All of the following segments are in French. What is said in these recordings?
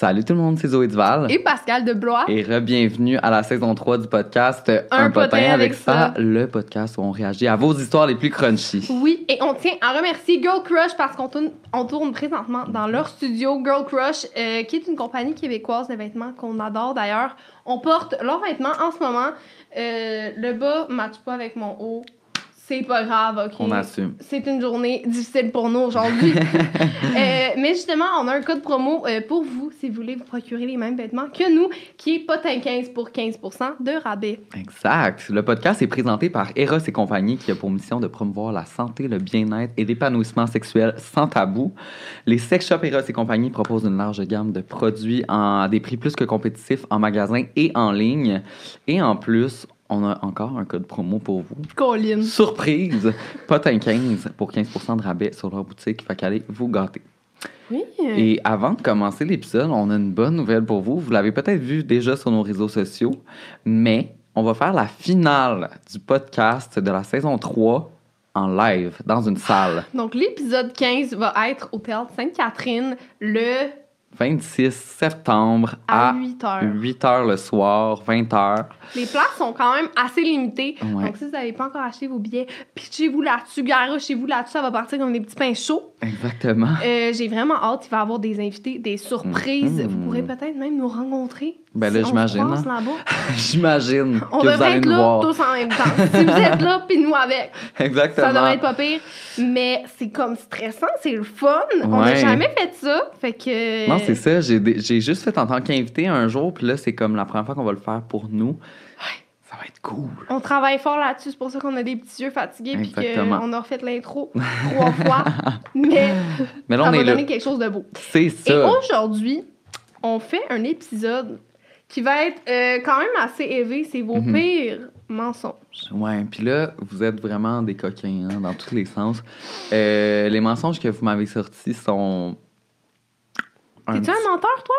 Salut tout le monde, c'est Zoé Duval. Et Pascal de Blois. Et re-bienvenue à la saison 3 du podcast Un potin avec ça. le podcast où on réagit à vos histoires les plus crunchy. Oui, et on tient à remercier Girl Crush parce qu'on tourne, on tourne présentement dans leur studio Girl Crush, euh, qui est une compagnie québécoise de vêtements qu'on adore d'ailleurs. On porte leurs vêtements en ce moment. Euh, le bas ne matche pas avec mon haut. C'est pas grave, OK? On assume. C'est une journée difficile pour nous aujourd'hui. Euh, mais justement, on a un code promo euh, pour vous si vous voulez vous procurer les mêmes vêtements que nous, qui est potin 15 pour 15 de rabais. Exact. Le podcast est présenté par Eros et compagnie qui a pour mission de promouvoir la santé, le bien-être et l'épanouissement sexuel sans tabou. Les sex shops Eros et compagnie proposent une large gamme de produits à des prix plus que compétitifs en magasin et en ligne. Et en plus, on a encore un code promo pour vous. Colline. Surprise! Potin 15 pour 15 de rabais sur leur boutique. Fait qu'allez vous gâter. Oui. Et avant de commencer l'épisode, on a une bonne nouvelle pour vous. Vous l'avez peut-être vu déjà sur nos réseaux sociaux, mais on va faire la finale du podcast de la saison 3 en live dans une salle. Donc, l'épisode 15 va être au Théâtre Sainte-Catherine le 26 septembre à à 8 heures. 8 heures le soir, 20 heures. Les places sont quand même assez limitées. Ouais. Donc, si vous n'avez pas encore acheté vos billets, pitchez-vous là-dessus, garochez-vous là-dessus. Ça va partir comme des petits pains chauds. Exactement. Euh, J'ai vraiment hâte. Il va y avoir des invités, des surprises. Mhm. Vous pourrez peut-être même nous rencontrer. Ben là, j'imagine, hein. J'imagine On que vous devrait allez être nous là voir. tous en même temps. si vous êtes là, puis nous avec. Exactement. Ça devrait être pas pire. Mais c'est comme stressant, c'est le fun. On n'a jamais fait ça. Fait que. Non, c'est ça. J'ai juste fait en tant qu'invité un jour, puis là, c'est comme la première fois qu'on va le faire pour nous. Ça va être cool. On travaille fort là-dessus, c'est pour ça qu'on a des petits yeux fatigués puis qu'on a refait l'intro trois fois. Mais Mais là, ça on va est là. donner quelque chose de beau. C'est Et ça. aujourd'hui, on fait un épisode qui va être euh, quand même assez élevé. C'est vos Mhm. pires mensonges. Ouais, puis là, vous êtes vraiment des coquins, hein, dans tous les sens. Euh, les mensonges que vous m'avez sortis sont. un T'es-tu un menteur, toi?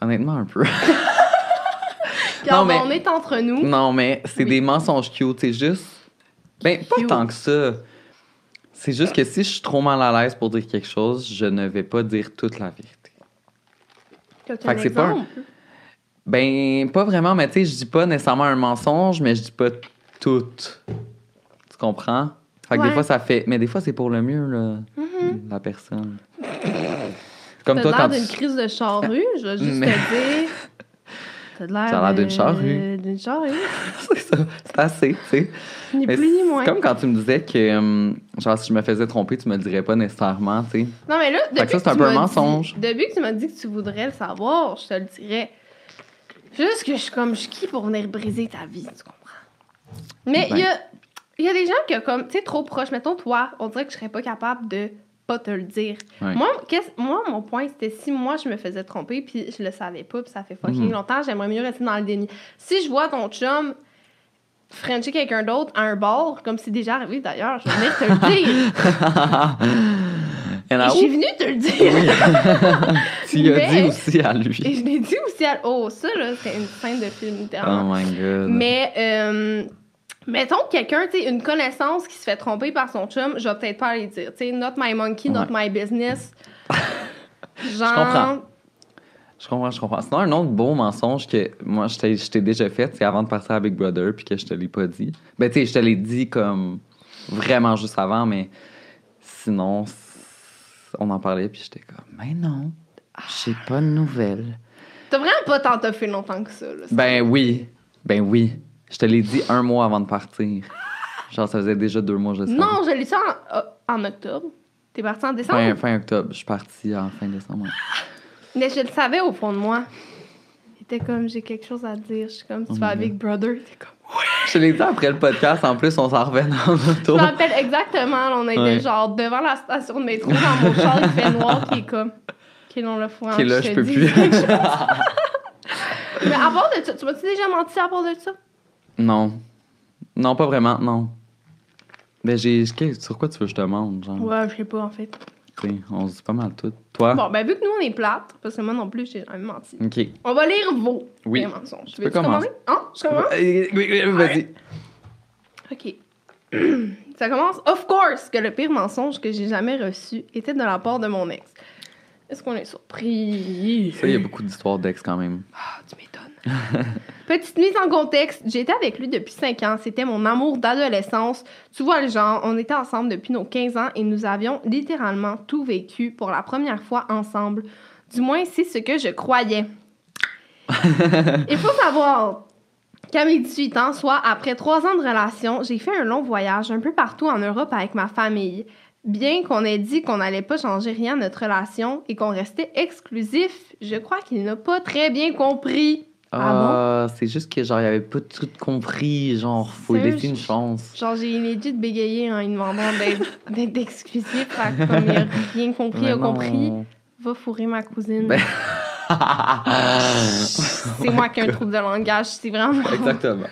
Honnêtement, un peu. Regarde, mais- on est entre nous. non, mais c'est Oui. des mensonges cute. C'est juste. Ben, pas Cute. tant que ça. C'est juste que si je suis trop mal à l'aise pour dire quelque chose, je ne vais pas dire toute la vérité. Fait que c'est pas un-? Ben, pas vraiment, mais tu sais, je dis pas nécessairement un mensonge, mais je dis pas tout. Tu comprends? Fait que Ouais. des fois, ça fait. Mais des fois, c'est pour le mieux, là, Mhm. la personne. Comme T'as toi, l'air quand d'une tu. crise de charrue, je vais juste Mais- te dire. T'as l'air. Ça a l'air d'une de- charrue. D'une charrue. c'est ça, c'est assez, tu sais. Ni Mais plus ni c'est moins. comme quand tu me disais que, hum, genre, si je me faisais tromper, tu me le dirais pas nécessairement, tu sais. Non, mais là, Fait que depuis ça, c'est un tu peu un mensonge. dit- depuis que tu m'as dit que tu voudrais le savoir, je te le dirais. Juste que je suis comme, je suis qui pour venir briser ta vie, tu comprends? Mais il y, a, y a des gens qui, comme, tu sais, trop proches. Mettons, toi, on dirait que je serais pas capable de pas te le dire. Ouais. Moi, moi, mon point, c'était si moi, je me faisais tromper, puis je le savais pas, puis ça fait fucking Mhm. longtemps, j'aimerais mieux rester dans le déni. Si je vois ton chum, Frencher quelqu'un d'autre à un bar, comme c'est déjà arrivé d'ailleurs, je vais venir te le dire. And I- Et je suis venue te le dire. tu l'as dit aussi à Et lui. je l'ai dit aussi à. Oh, ça, là, c'est une scène de film, Oh littéralement. my god. Mais, euh, mettons que quelqu'un, tu sais, une connaissance qui se fait tromper par son chum, je vais peut-être pas aller dire. Tu sais, not my monkey, not my business. Genre. comprends. Je comprends, je comprends. Sinon, un autre beau mensonge que moi, je t'ai je déjà fait, c'est avant de partir à Big Brother, puis que je te l'ai pas dit. Ben, tu sais, je te l'ai dit comme vraiment juste avant, mais sinon, on en parlait, puis j'étais comme, mais non, j'ai pas de nouvelles. T'as vraiment pas tant fait longtemps que ça, là. Ben oui, ben oui. Je te l'ai dit un mois avant de partir. Genre, ça faisait déjà deux mois, je sais. Non, je l'ai dit en, en octobre. T'es parti en décembre? Fin, fin octobre. Je suis partie en fin décembre. ouais. Mais je le savais au fond de moi. J'étais comme, j'ai quelque chose à te dire. Je suis comme, tu Oh vas my avec Brother? T'es comme. Je l'ai dit après le podcast. En plus, on s'en revenait en Je auto. me rappelle exactement, là, on était Ouais. genre devant la station de métro dans mon char, il fait noir, qui est comme. Ok, non, le fourrant. Qui est là, je peux plus. Mais à part de ça, tu m'as-tu déjà menti à part de ça? Non. Non, pas vraiment, non. Ben, j'ai. Sur quoi tu veux que je te demande, genre? Ouais, je sais pas, en fait. Tu sais, on se dit pas mal tout. Toi? Bon, ben, vu que nous, on est plates, parce que moi non plus, j'ai jamais menti. Ok. On va lire vos Oui. mensonges. peux Veux-tu commencer? Hein? Je commence? Euh, oui, oui, Vas-y. OK. Ça commence. Of course que le pire mensonge que j'ai jamais reçu était de la part de mon ex. Est-ce qu'on est surpris? Ça, il y a beaucoup d'histoires d'ex quand même. Ah, tu m'étonnes. Petite mise en contexte, j'étais avec lui depuis 5 ans. C'était mon amour d'adolescence. Tu vois le genre, on était ensemble depuis nos 15 ans et nous avions littéralement tout vécu pour la première fois ensemble. Du moins, c'est ce que je croyais. Il faut savoir qu'à mes 18 ans, soit après 3 ans de relation, j'ai fait un long voyage un peu partout en Europe avec ma famille. Bien qu'on ait dit qu'on n'allait pas changer rien à notre relation et qu'on restait exclusif, je crois qu'il n'a pas très bien compris. Ah Ah, c'est juste que, genre, il avait pas tout compris. Genre, faut lui laisser une chance. Genre, j'ai legit bégayé en lui demandant d'être d'être exclusif. Comme il a rien compris, il a non. compris. Va fourrer ma cousine. Ben- C'est moi qui ai un trouble de langage. C'est vraiment. Exactement.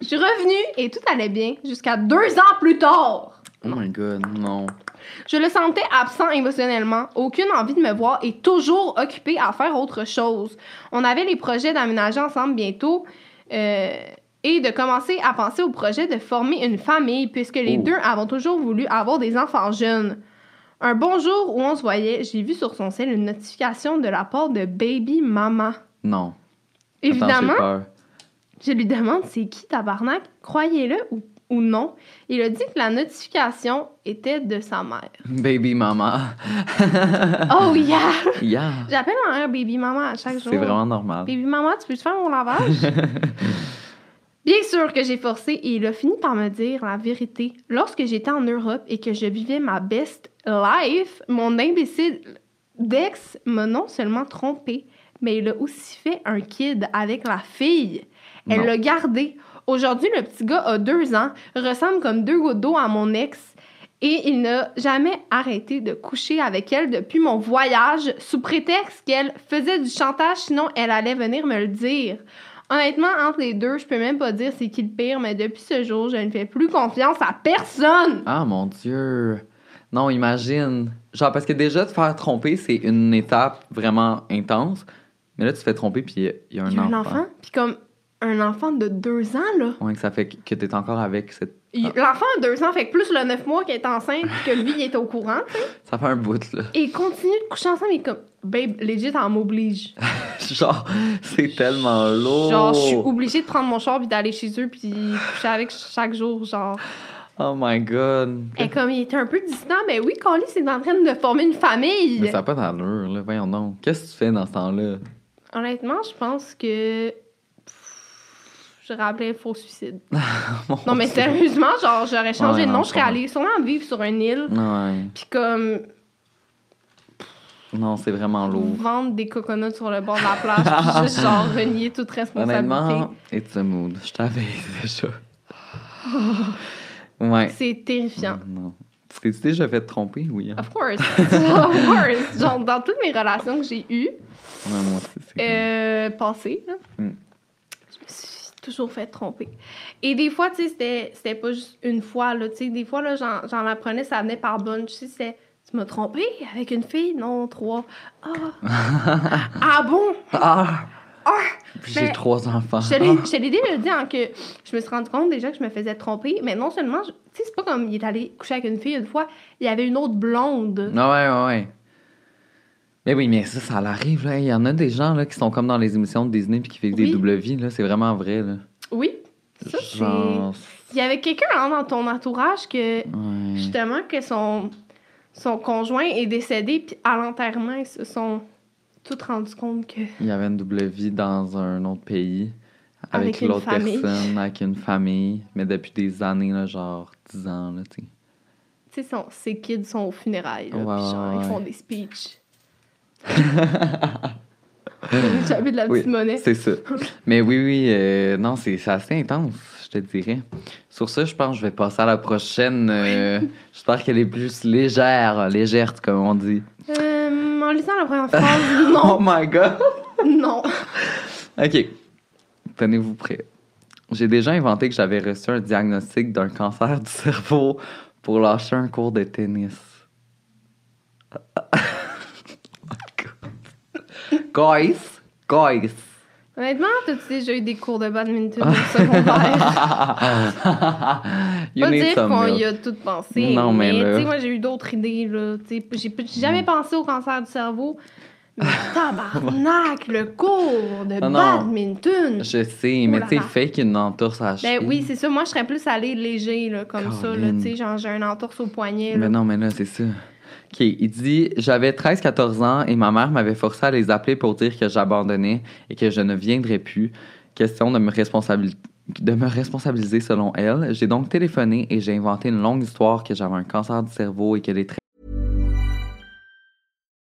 Je suis revenue et tout allait bien jusqu'à deux ans plus tard. Oh my god, non. Je le sentais absent émotionnellement, aucune envie de me voir et toujours occupé à faire autre chose. On avait les projets d'aménager ensemble bientôt euh, et de commencer à penser au projet de former une famille puisque les Oh. deux avons toujours voulu avoir des enfants jeunes. Un bon jour où on se voyait, j'ai vu sur son cell une notification de la part de Baby Mama. Non. Évidemment, je lui demande c'est qui tabarnak, croyez-le ou, ou non? Il a dit que la notification était de sa mère. Baby mama. Oh yeah! yeah. J'appelle ma mère Baby Mama à chaque jour. C'est vraiment normal. Baby Mama, tu peux-tu faire mon lavage? Bien sûr que j'ai forcé et il a fini par me dire la vérité. Lorsque j'étais en Europe et que je vivais ma best life, mon imbécile d'ex m'a non seulement trompé, mais il a aussi fait un kid avec la fille. Elle l'a gardé. Aujourd'hui, le petit gars a deux ans, ressemble comme deux gouttes d'eau à mon ex. Et il n'a jamais arrêté de coucher avec elle depuis mon voyage sous prétexte qu'elle faisait du chantage, sinon elle allait venir me le dire. Honnêtement, entre les deux, je peux même pas dire c'est qui le pire, mais depuis ce jour, je ne fais plus confiance à personne. Ah mon dieu. Non, imagine. Genre, parce que déjà, te faire tromper, c'est une étape vraiment intense. Mais là, tu te fais tromper, puis il y a- un Il y a enfant. un enfant, puis comme un enfant de deux ans, là. Ouais, que ça fait que t'es encore avec cette. Il- L'enfant a deux ans, fait que plus le neuf mois qu'elle est enceinte, que lui, il est au courant. Ça fait un bout, là. Et continue de coucher ensemble, et comme, babe, legit, elle m'oblige. Genre, c'est tellement lourd. Genre, je suis obligée de prendre mon char, puis d'aller chez eux, puis coucher avec chaque jour, genre. Oh my god. Et comme il était un peu distant, mais oui, Carly, c'est en train de former une famille. Mais ça n'a pas d'allure, là. Voyons donc. Qu'est-ce que tu fais dans ce temps-là? Honnêtement, je pense que. pff, Je rappelais faux suicide. Non, mais sérieusement, genre, j'aurais changé Ouais, de nom, je serais allée sûrement vivre sur une île, Ouais. puis comme Non, c'est vraiment lourd. vendre des coconuts sur le bord de la plage, juste genre renier toute responsabilité. Honnêtement, it's a mood. Je t'avais déjà. ouais. C'est terrifiant. Non. Tu t'es déjà fait tromper? Oui. hein? Of course. of course. Genre, dans toutes mes relations que j'ai eues, Ouais, moi aussi, c'est euh, passées, là, Mm. je me suis toujours fait tromper. Et des fois, tu sais, c'était, pas juste une fois, là, tu sais, des fois, là, j'en, apprenais, ça venait par bunch, tu sais, c'était, tu m'as trompé avec une fille? Non, trois. Ah! ah bon? Ah! Ah! Puis j'ai trois enfants. Je l'ai déjà dit, hein, que je me suis rendu compte déjà que je me faisais tromper, mais non seulement, tu sais, c'est pas comme il est allé coucher avec une fille une fois, il y avait une autre blonde. Ah ouais, ouais, ouais. Mais oui, mais ça, ça l'arrive, là. Il y en a des gens, là, qui sont comme dans les émissions de Disney puis qui vivent des Oui. double vies, là. C'est vraiment vrai, là. Oui. Ça. Genre... Il y avait quelqu'un hein, dans ton entourage que, Ouais. justement, que son, son conjoint est décédé, puis à l'enterrement, ils se sont tous rendus compte que. Il y avait une double vie dans un autre pays avec, l'autre personne, avec une famille, mais depuis des années, là, genre 10 ans, là, tu sais. Tu sais, ses kids sont aux funérailles, là, Ouais, puis genre, ouais, ils font des speeches. J'avais de la Oui, petite monnaie. c'est ça. Mais oui, oui, euh, non, c'est assez intense, je te dirais. Sur ça, je pense que je vais passer à la prochaine. euh, J'espère qu'elle est plus légère, légère, comme on dit. Euh, en lisant la première phrase, Oh non, my god! non. OK. Tenez-vous prêts. J'ai déjà inventé que j'avais reçu un diagnostic d'un cancer du cerveau pour lâcher un cours de tennis. Guys, guys. Honnêtement, t'as-tu déjà eu des cours de badminton au secondaire? you pas need dire qu'on y a tout pensé. Non, mais mais tu sais, moi, j'ai eu d'autres idées, là. Tu sais, j'ai j'ai jamais pensé au cancer du cerveau. Mais tabarnak, le cours de Non, non. badminton! Je sais, mais tu sais, fake une entorse à la Ben cheville. oui, c'est ça. Moi, je serais plus allée léger, là, comme ça, là. Tu sais, genre, j'ai un entorse au poignet, là. Mais non, mais là, c'est ça. OK, il dit J'avais 13-14 ans et ma mère m'avait forcé à les appeler pour dire que j'abandonnais et que je ne viendrais plus. Question de me, responsabiliser selon elle. J'ai donc téléphoné et j'ai inventé une longue histoire que j'avais un cancer du cerveau et que les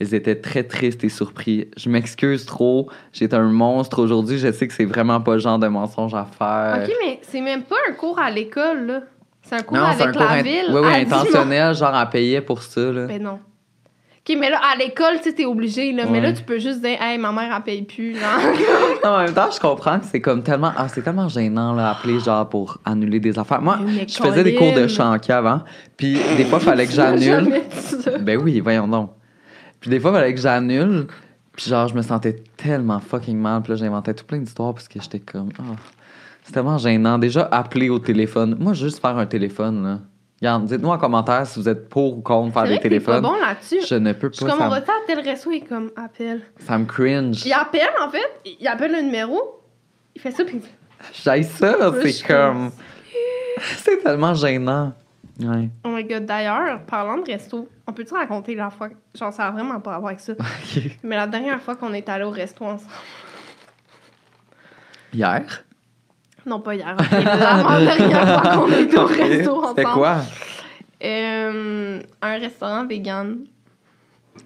Ils étaient très tristes et surpris. Je m'excuse trop, j'étais un monstre aujourd'hui, je sais que c'est vraiment pas le genre de mensonge à faire. OK, mais c'est même pas un cours à l'école, là. C'est un cours non, avec un cours la ville. oui, oui, dimanche. intentionnel, genre à payer pour ça. Là. Ben non. OK, mais là, à l'école, tu sais, t'es obligé, là. Mais là, tu peux juste dire, hey, ma mère, elle paye plus. Non, en même temps, je comprends que c'est comme tellement, ah, c'est tellement gênant là, appeler genre pour annuler des affaires. Moi, Mais je faisais des cours de Colin. chant avant, puis des fois, il fallait que j'annule. Ben oui, voyons donc. Puis des fois, il fallait que j'annule. Puis genre, je me sentais tellement fucking mal. Puis là, j'inventais tout plein d'histoires parce que j'étais comme... ah, c'est tellement gênant. Déjà, appeler au téléphone. Moi, juste faire un téléphone, là. Regarde, dites-nous en commentaire si vous êtes pour ou contre faire des t'es pas téléphones. bon là-dessus. Je ne peux Je suis pas. comme, on va à tel resto, il est comme, appelle. ça me cringe. Il appelle, en fait, il appelle le numéro, il fait ça, puis J'aille ça, c'est comme... C'est tellement gênant. Ouais. Oh my god, d'ailleurs, parlant de resto, on peut-tu raconter la fois, genre ça a vraiment pas à voir avec ça, mais la dernière fois qu'on est allé au resto ensemble, Hier? non pas hier, ok, la dernière fois qu'on est au resto ensemble. C'était quoi? Euh, un restaurant vegan.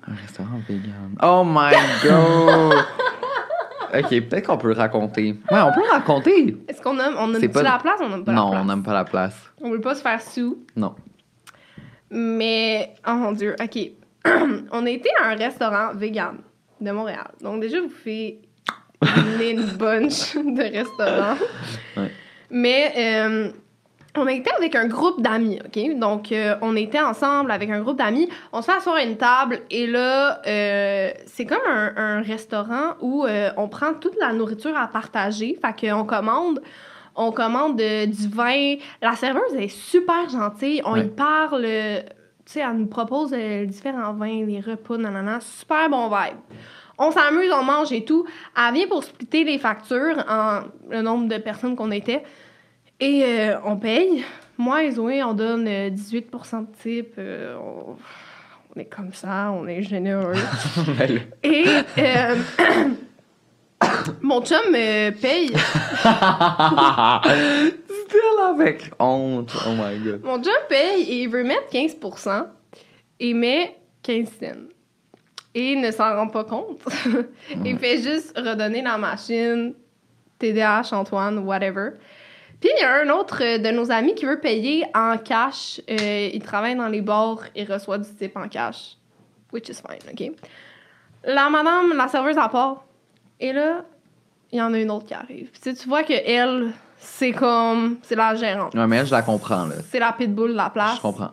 Un restaurant vegan. Oh my god! ok, peut-être qu'on peut le raconter. Ouais, on peut le raconter! Est-ce qu'on aime, on aime pas- la place ou on aime pas non, la place? on n'aime pas la place. On veut pas se faire sous, Non. mais, oh mon dieu, ok. on a été à un restaurant vegan de Montréal. Donc déjà, vous faites une bunch de restaurants. Ouais. Mais euh, On était avec un groupe d'amis, OK? Donc, euh, on était ensemble avec un groupe d'amis. On se fait asseoir à une table et là, euh, c'est comme un, un restaurant où euh, on prend toute la nourriture à partager. Fait qu'on commande, on commande du vin. La serveuse est super gentille. On Ouais. y parle, tu sais, elle nous propose différents vins, les repas, nanana. Super bon vibe. On s'amuse, on mange et tout. Elle vient pour splitter les factures en le nombre de personnes qu'on était. Et euh, on paye. Moi et Zoé, on donne euh, 18% de type. euh, on, on est comme ça, on est généreux. Et euh, mon chum euh, paye. Still avec honte. Oh my god. Mon chum paye et il veut mettre 15 et met 15 cents. Et il ne s'en rend pas compte. il fait juste redonner la machine, TDH, Antoine, whatever. Puis il y a un autre euh, de nos amis qui veut payer en cash. Euh, il travaille dans les bars et reçoit du type en cash. Which is fine, OK? La madame, la serveuse à part. Et là, il y en a une autre qui arrive. Puis tu vois que elle, c'est comme. C'est la gérante. Ouais, mais elle, je la comprends, là. C'est la pitbull de la place. Je comprends.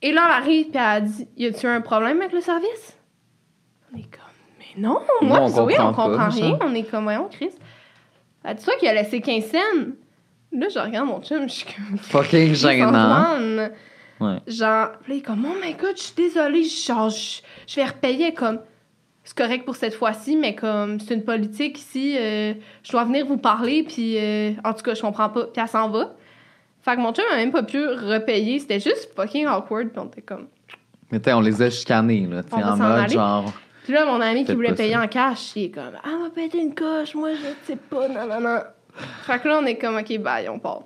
Et là, elle arrive, puis elle dit Y a-tu un problème avec le service On est comme Mais non, moi, Non, on Zoé, on comprend ça. rien. On est comme Voyons, Chris. Elle dit Toi qui a laissé 15 cents. Là, je regarde mon chum, je suis comme Fucking gênant. Ouais. Genre, là, il est comme, oh my god, je suis désolée, genre, je, vais repayer comme, c'est correct pour cette fois-ci, mais comme, c'est une politique ici, euh, je dois venir vous parler, puis euh, en tout cas, je comprends pas, puis elle s'en va. Fait que mon chum a même pas pu repayer, c'était juste fucking awkward, puis on était comme. Mais tu on les a chicanés, là. Tu On sais, va en mode aller. genre. Puis là, mon ami qui voulait payer en cash, il est comme, ah, on va une coche, moi, je sais pas, non, non, non. Fait que là, on est comme, ok, bye, on part.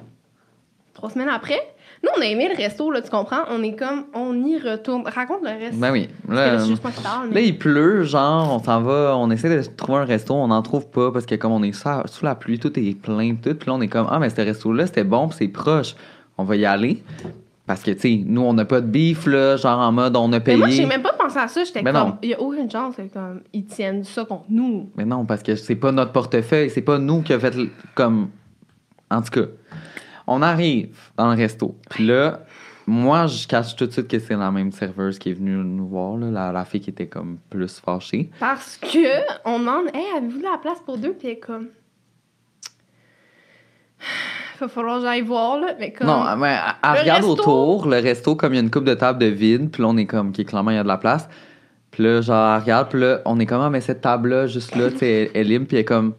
Trois semaines après, nous, on a aimé le resto, là, tu comprends? On est comme, on y retourne. Raconte le reste. Ben oui. Là, Là, juste il pleut, genre, on s'en va, on essaie de trouver un resto, on n'en trouve pas parce que comme on est sous, sous la pluie, tout est plein, tout. Puis là, on est comme, ah, mais ce resto-là, c'était bon, c'est proche. On va y aller. Parce que, tu sais, nous, on n'a pas de bif, là, genre en mode, on a Mais payé. moi, j'ai même pas pensé à ça. J'étais Mais comme, il y a aucune chance que comme, ils tiennent ça contre nous. Mais non, parce que c'est pas notre portefeuille, c'est pas nous qui a fait comme. En tout cas, on arrive dans le resto. Puis là, moi, je cache tout de suite que c'est la même serveuse qui est venue nous voir, là, la, la fille qui était comme plus fâchée. Parce que on demande, hey, avez-vous de la place pour deux? Puis elle est comme, va falloir que j'aille voir, là. Mais comme, Non, mais elle, elle Le regarde resto- autour, le resto, comme il y a une coupe de table de vide, puis là, on est comme, qui clairement, il y a de la place. Puis là, genre, elle regarde, puis là, on est comme, ah, mais cette table-là, juste là, tu sais, elle, elle est libre, puis elle est comme,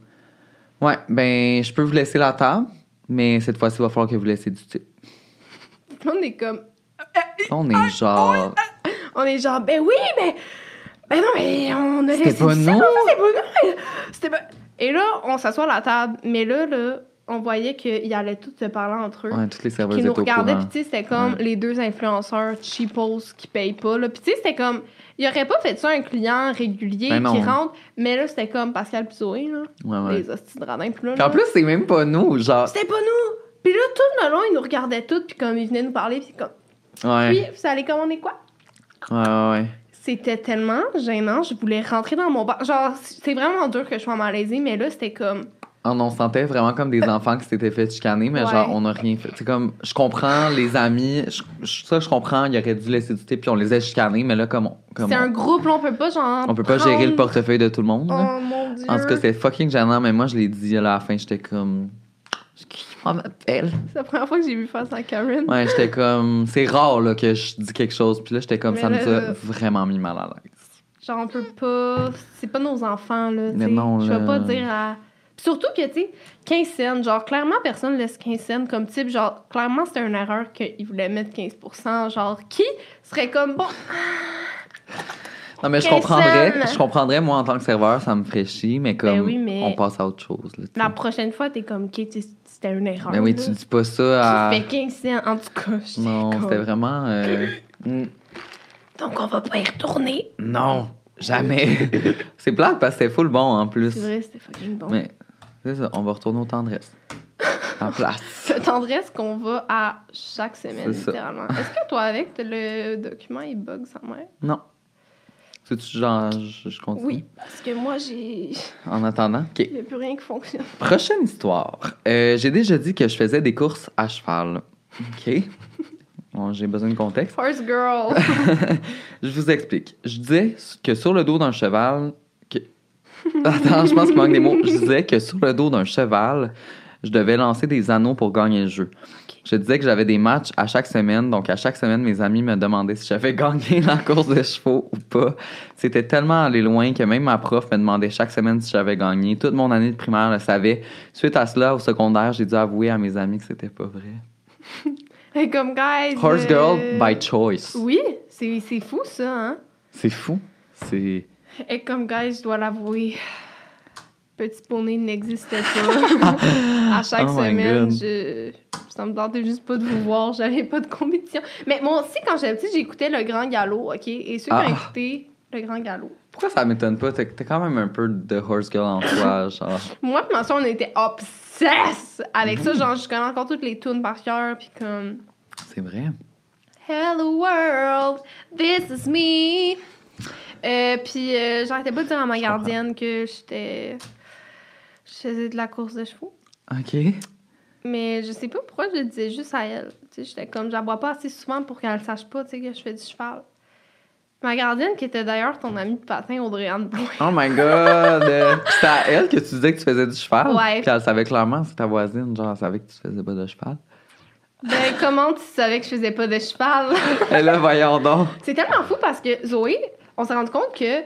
ouais, ben, je peux vous laisser la table, mais cette fois-ci, il va falloir que vous laissiez du type. on est comme, On est genre. on est genre, ben oui, mais, ben non, mais on a C'était laissé pas. C'était pas nous. C'était pas... Et là, on s'assoit à la table, mais là, là, on voyait qu'ils allaient tous se parler entre eux. Ouais, toutes les serveuses qui nous regardaient, puis tu sais, c'était comme Ouais. les deux influenceurs cheapos qui payent pas, là. Puis tu sais, c'était comme, il aurait pas fait ça un client régulier Ben qui rentre, mais là, c'était comme Pascal pis Zoé, là. Ouais, ouais. Les hosties de radins, puis là, en là, plus, c'est même pas nous, genre. c'était pas nous! Puis là, tout le long, ils nous regardaient tous, puis comme ils venaient nous parler, puis comme, Ouais. puis vous allez commander quoi? Ouais, ouais, ouais. C'était tellement gênant, je voulais rentrer dans mon bar. Genre, c'est vraiment dur que je sois malaisée, mais là, c'était comme, On, on se sentait vraiment comme des enfants qui s'étaient fait chicaner, mais Ouais. genre, on n'a rien fait. C'est comme, je comprends les amis, je, je- ça, je comprends, il aurait dû laisser du thé, puis on les a chicanés, mais là, comme on, c'est on, un groupe, là, on peut pas, genre. on peut pas prendre- gérer le portefeuille de tout le monde. là. Oh mon dieu. en tout cas, c'était fucking gênant, mais moi, je l'ai dit à la fin, j'étais comme. Qui m'appelle? C'est la première fois que j'ai vu ça à Karen. Ouais, j'étais comme. C'est rare là, que je dis quelque chose, puis là, j'étais comme, Mais ça me là- a vraiment mis mal à l'aise. Genre, on peut pas. C'est pas nos enfants, là. Mais non, Je vais là. pas dire à. Surtout que, tu sais, 15 cents, genre, clairement, personne laisse 15 cents comme type. Genre, clairement, c'était une erreur qu'ils voulaient mettre 15% Genre, qui serait comme, bon, Non, mais je 15 comprendrais, je comprendrais, moi, en tant que serveur, ça me ferait chier, mais comme, Ben oui, mais- on passe à autre chose, là, tu la prochaine fois, t'es comme, OK, c'était une erreur. Mais oui, là. tu dis pas ça à. Qui fait 15 cents, en tout cas. Non, comme, c'était vraiment. euh, mm, Donc, on va pas y retourner. Non, jamais. c'est plate parce que c'était full bon en plus. C'est vrai, c'était fucking bon. Mais c'est ça, on va retourner au tendresse. En place. Cette tendresse qu'on va à chaque semaine, C'est ça. littéralement. Est-ce que toi, avec, le document, il bug sa mère? Non. C'est-tu genre, je, je continue? Oui, parce que moi, j'ai. En attendant. OK. Il n'y a plus rien qui fonctionne. Prochaine histoire. Euh, J'ai déjà dit que je faisais des courses à cheval. OK. Bon, j'ai besoin de contexte. Horse girl. je vous explique. Je disais que sur le dos d'un cheval. Attends, je pense qu'il manque des mots. Je disais que sur le dos d'un cheval, je devais lancer des anneaux pour gagner le jeu. Je disais que j'avais des matchs à chaque semaine. Donc, à chaque semaine, mes amis me demandaient si j'avais gagné la course de chevaux ou pas. C'était tellement allé loin que même ma prof me demandait chaque semaine si j'avais gagné. Toute mon année de primaire le savait. Suite à cela, au secondaire, j'ai dû avouer à mes amis que c'était pas vrai. Et comme, guys. Horse euh, girl by choice. Oui, c'est c'est fou, ça, hein? C'est fou. C'est. Et comme, guys, je dois l'avouer. Petit poney n'existe pas. à chaque Oh semaine, je... ça me tentait juste pas de vous voir. J'avais pas de compétition. Mais moi aussi, quand j'étais petite, j'écoutais Le Grand Galop, OK? Et ceux qui Ah. ont écouté Le Grand Galop. Pourquoi ça m'étonne pas? T'es quand même un peu de horse girl en toi, genre. Moi ma soeur, on était obsesses avec ça. Genre, je connais encore toutes les tunes par cœur. Puis comme... C'est vrai. Hello world, this is me. Euh, puis euh, j'arrêtais pas de dire à ma gardienne que j'étais. Je faisais de la course de chevaux. OK. Mais je sais pas pourquoi je le disais juste à elle. Tu sais, j'étais comme, je la pas assez souvent pour qu'elle sache pas, tu sais, que je fais du cheval. Ma gardienne, qui était d'ailleurs ton amie de patin, Audrey-Anne Bouin. Oh my god! Euh, C'était à elle que tu disais que tu faisais du cheval? Ouais. Puis elle savait clairement, c'est ta voisine, genre, elle savait que tu faisais pas de cheval. Ben, comment tu savais que je faisais pas de cheval? Et là, voyons donc. C'est tellement fou parce que Zoé, on s'est rendu compte que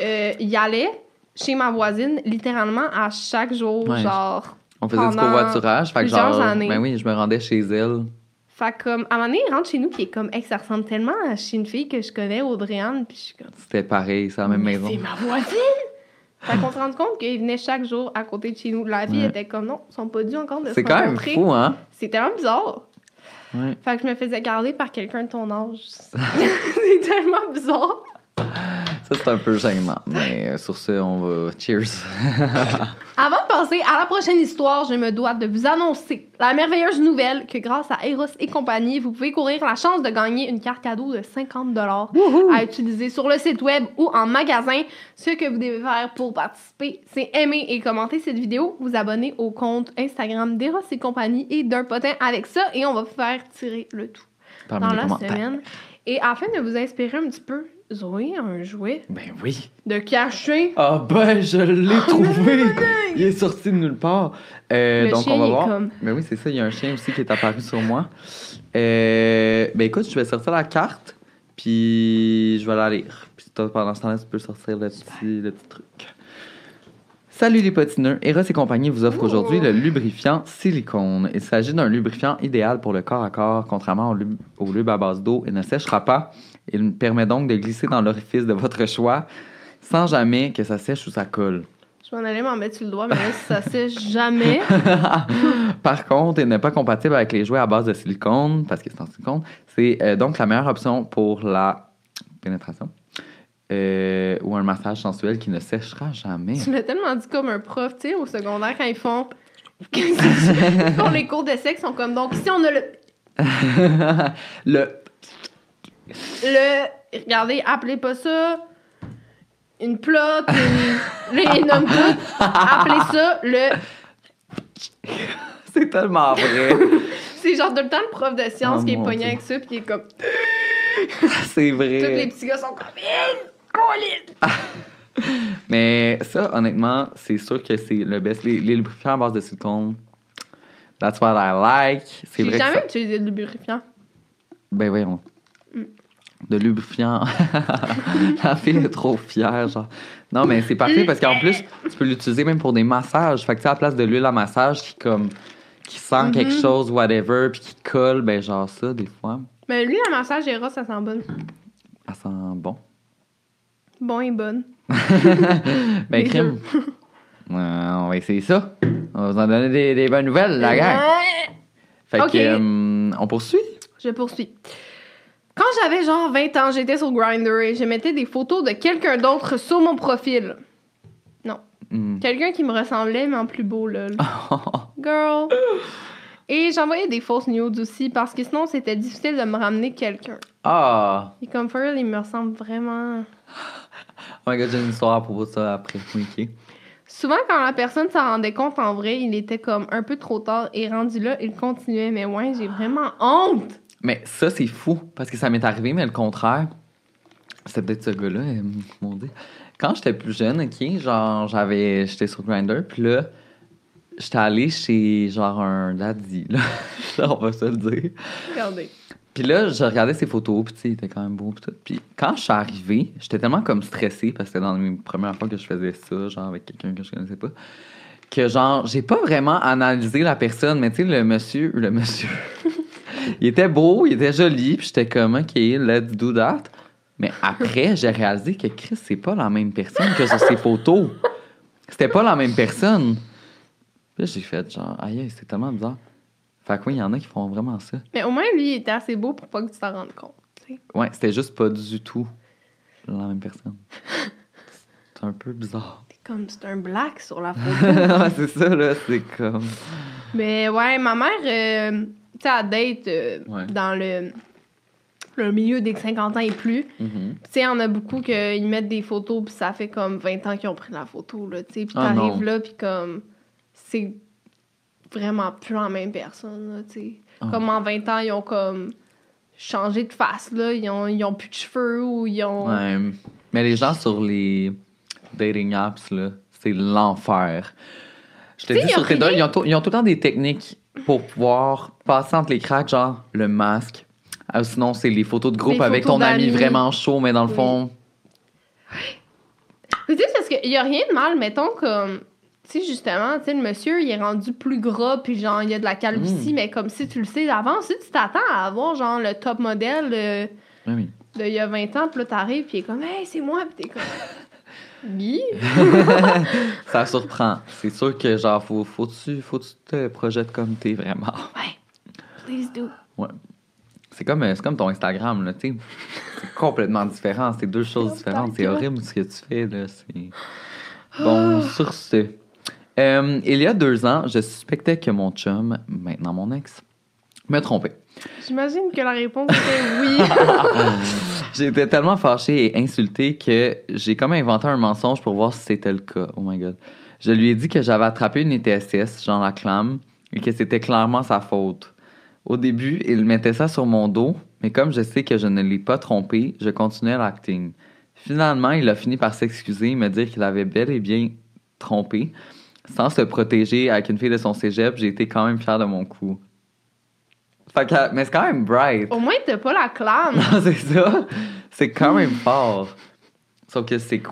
euh, il allait chez ma voisine littéralement à chaque jour, Ouais. genre. On faisait du covoiturage. Fait que genre, années. ben oui, je me rendais chez elle. Fait que, comme, à un moment donné, il rentre chez nous, il est comme, hey, ça ressemble tellement à chez une fille que je connais, Audrey-Anne, puis je suis comme, C'était pareil, c'est la même Mais maison. C'est ma voisine! fait qu'on s'est rendu compte qu'il venait chaque jour à côté de chez nous. La fille Ouais. était comme, non, ils sont pas dus encore de se C'est quand même fou, hein? C'est tellement bizarre. Ouais. Fait que je me faisais garder par quelqu'un de ton âge. c'est tellement bizarre. Ça, c'est un peu gênant. Mais sur ce, on va. Cheers. Avant de passer à la prochaine histoire, je me dois de vous annoncer la merveilleuse nouvelle que grâce à Eros et compagnie, vous pouvez courir la chance de gagner une carte cadeau de 50 à utiliser sur le site web ou en magasin. Ce que vous devez faire pour participer, c'est aimer et commenter cette vidéo, vous abonner au compte Instagram d'Eros et compagnie et d'un potin avec ça et on va vous faire tirer le tout Parmi dans la semaine. Et afin de vous inspirer un petit peu, Zoé a un jouet Ben oui. de cachet. Ah ben, je l'ai trouvé! Il est sorti de nulle part. Euh, Le donc, chien, on va voir. comme- Ben oui, c'est ça. Il y a un chien aussi qui est apparu sur moi. Euh, ben écoute, je vais sortir la carte, puis je vais la lire. Puis toi, pendant ce temps-là, tu peux sortir le petit, le petit truc. Salut les potineux, Eros et compagnie vous offre aujourd'hui le lubrifiant silicone. Il s'agit d'un lubrifiant idéal pour le corps à corps, contrairement au, lub- au lube à base d'eau. Il ne séchera pas. Il permet donc de glisser dans l'orifice de votre choix sans jamais que ça sèche ou ça colle. Je m'en allais m'en mettre sur le doigt, mais là, ça sèche jamais. Par contre, il n'est pas compatible avec les jouets à base de silicone, parce que c'est en silicone. C'est euh, donc la meilleure option pour la pénétration euh, ou un massage sensuel qui ne séchera jamais. Tu l'as tellement dit comme un prof, tu sais, au secondaire, quand ils font. font les cours de sexe, sont comme. Donc, si on a le. Le le regardez, appelez pas ça une plotte, une. Là, ils nomment tout. Appelez ça le. c'est tellement vrai. C'est genre tout le temps le prof de sciences Oh, qui est pogné Dieu. avec ça, puis il est comme. c'est Tous les vrai. petits gars sont comme. Eh, colline! Mais ça, honnêtement, c'est sûr que c'est le best. Les, les lubrifiants à base de silicone, that's what I like. C'est J'ai vrai que jamais ça- utilisé de lubrifiant. Ben voyons. De lubrifiant. La fille est trop fière, genre. Non, mais c'est parfait parce qu'en plus, tu peux l'utiliser même pour des massages. Fait que tu sais, à la place de l'huile à massage qui comme qui sent quelque Mhm. chose, whatever, puis qui colle, ben genre ça, des fois, Mais lui, la massage Eros, ça sent bon. ça sent bon. Bon et bonne. Ben, crime. Ouais, on va essayer ça. On va vous en donner des, des bonnes nouvelles, la gang. Fait Ok. que, euh, on poursuit? Je poursuis. Quand j'avais genre 20 ans, j'étais sur Grindr et je mettais des photos de quelqu'un d'autre sur mon profil. Non. Hmm. Quelqu'un qui me ressemblait, mais en plus beau, lol. Girl. Et j'envoyais des fausses nudes aussi parce que sinon c'était difficile de me ramener quelqu'un. Ah! Et comme real, il me ressemble vraiment. Oh my god, j'ai une histoire à propos de ça après. Oui, ok. Souvent, quand la personne s'en rendait compte, en vrai, il était comme un peu trop tard et rendu là, il continuait. Mais ouais, j'ai vraiment honte. Mais ça, c'est fou, parce que ça m'est arrivé, mais le contraire, c'était peut-être ce gars-là, euh, mon Dieu. Quand j'étais plus jeune, OK, genre, j'avais, j'étais sur Grindr, puis là, j'étais allé chez, genre, un daddy, là, on va se le dire. Regardez. Puis là, je regardais ses photos, puis tu sais, il était quand même beau, puis tout. Puis quand je suis arrivée, j'étais tellement comme stressée, parce que c'était dans mes premières fois que je faisais ça, genre, avec quelqu'un que je connaissais pas, que genre, j'ai pas vraiment analysé la personne, mais tu sais, le monsieur, le monsieur, il était beau, il était joli, puis j'étais comme, OK, let's do that. Mais après, j'ai réalisé que Chris, c'est pas la même personne que sur ses photos. C'était pas la même personne. Puis là, j'ai fait genre, aïe, c'est tellement bizarre. Fait que oui, il y en a qui font vraiment ça. Mais au moins, lui, il était assez beau pour pas que tu t'en rendes compte. tu sais. Ouais, c'était juste pas du tout la même personne. C'est un peu bizarre. C'est comme, c'est un black sur la photo. Ouais, c'est ça, là, c'est comme. Mais ouais, ma mère, euh, sais, elle date euh, Ouais. dans le, le milieu des 50 ans et plus. Mhm. Tu sais, il y en a beaucoup qui mettent des photos, puis ça fait comme 20 ans qu'ils ont pris la photo, là, tu sais. Puis Ah, t'arrives là, puis comme, c'est vraiment plus la même personne, là, tu sais. Ah. Comme en 20 ans, ils ont comme changé de face, là. Ils ont, ils ont plus de cheveux ou ils ont... Ouais. Mais les gens sur les dating apps, là, c'est l'enfer. Je te dis sur Tinder, ils ils ont tout le temps des techniques pour pouvoir passer entre les cracks, genre le masque. Ah, sinon, c'est les photos de groupe Des avec ton ami vraiment chaud, mais dans le Oui. fond. Mais tu sais, parce qu'il y a rien de mal, mettons, comme... Tu sais, justement, tu sais, le monsieur, il est rendu plus gras, puis genre, il y a de la calvitie, Mm. mais comme si tu le sais d'avance, si tu t'attends à avoir, genre, le top modèle euh, Oui, oui. d'il y a 20 ans, puis là, t'arrives, puis il est comme, hey, c'est moi, puis t'es comme, Guy? Ça surprend. C'est sûr que, genre, faut, faut, tu, faut tu te projettes comme t'es vraiment. Ouais, please do. Ouais. C'est comme, c'est comme ton Instagram, là, tu. C'est complètement différent. C'est deux choses différentes. C'est horrible ce que tu fais, là. C'est... Bon, sur ce. Euh, il y a deux ans, je suspectais que mon chum, maintenant mon ex, me trompait. J'imagine que la réponse était oui. J'étais tellement fâché et insulté que j'ai comme inventé un mensonge pour voir si c'était le cas. Oh my god. Je lui ai dit que j'avais attrapé une ETSS, j'en la clame, et que c'était clairement sa faute. Au début, il mettait ça sur mon dos, mais comme je sais que je ne l'ai pas trompé, je continuais l'acting. Finalement, il a fini par s'excuser et me dire qu'il avait bel et bien trompé. Sans se protéger avec une fille de son cégep, j'ai été quand même fier de mon coup. Fait que, mais c'est quand même bright. Au moins, t'as pas la clame. Non, c'est ça. C'est quand même fort. Sauf que c'est.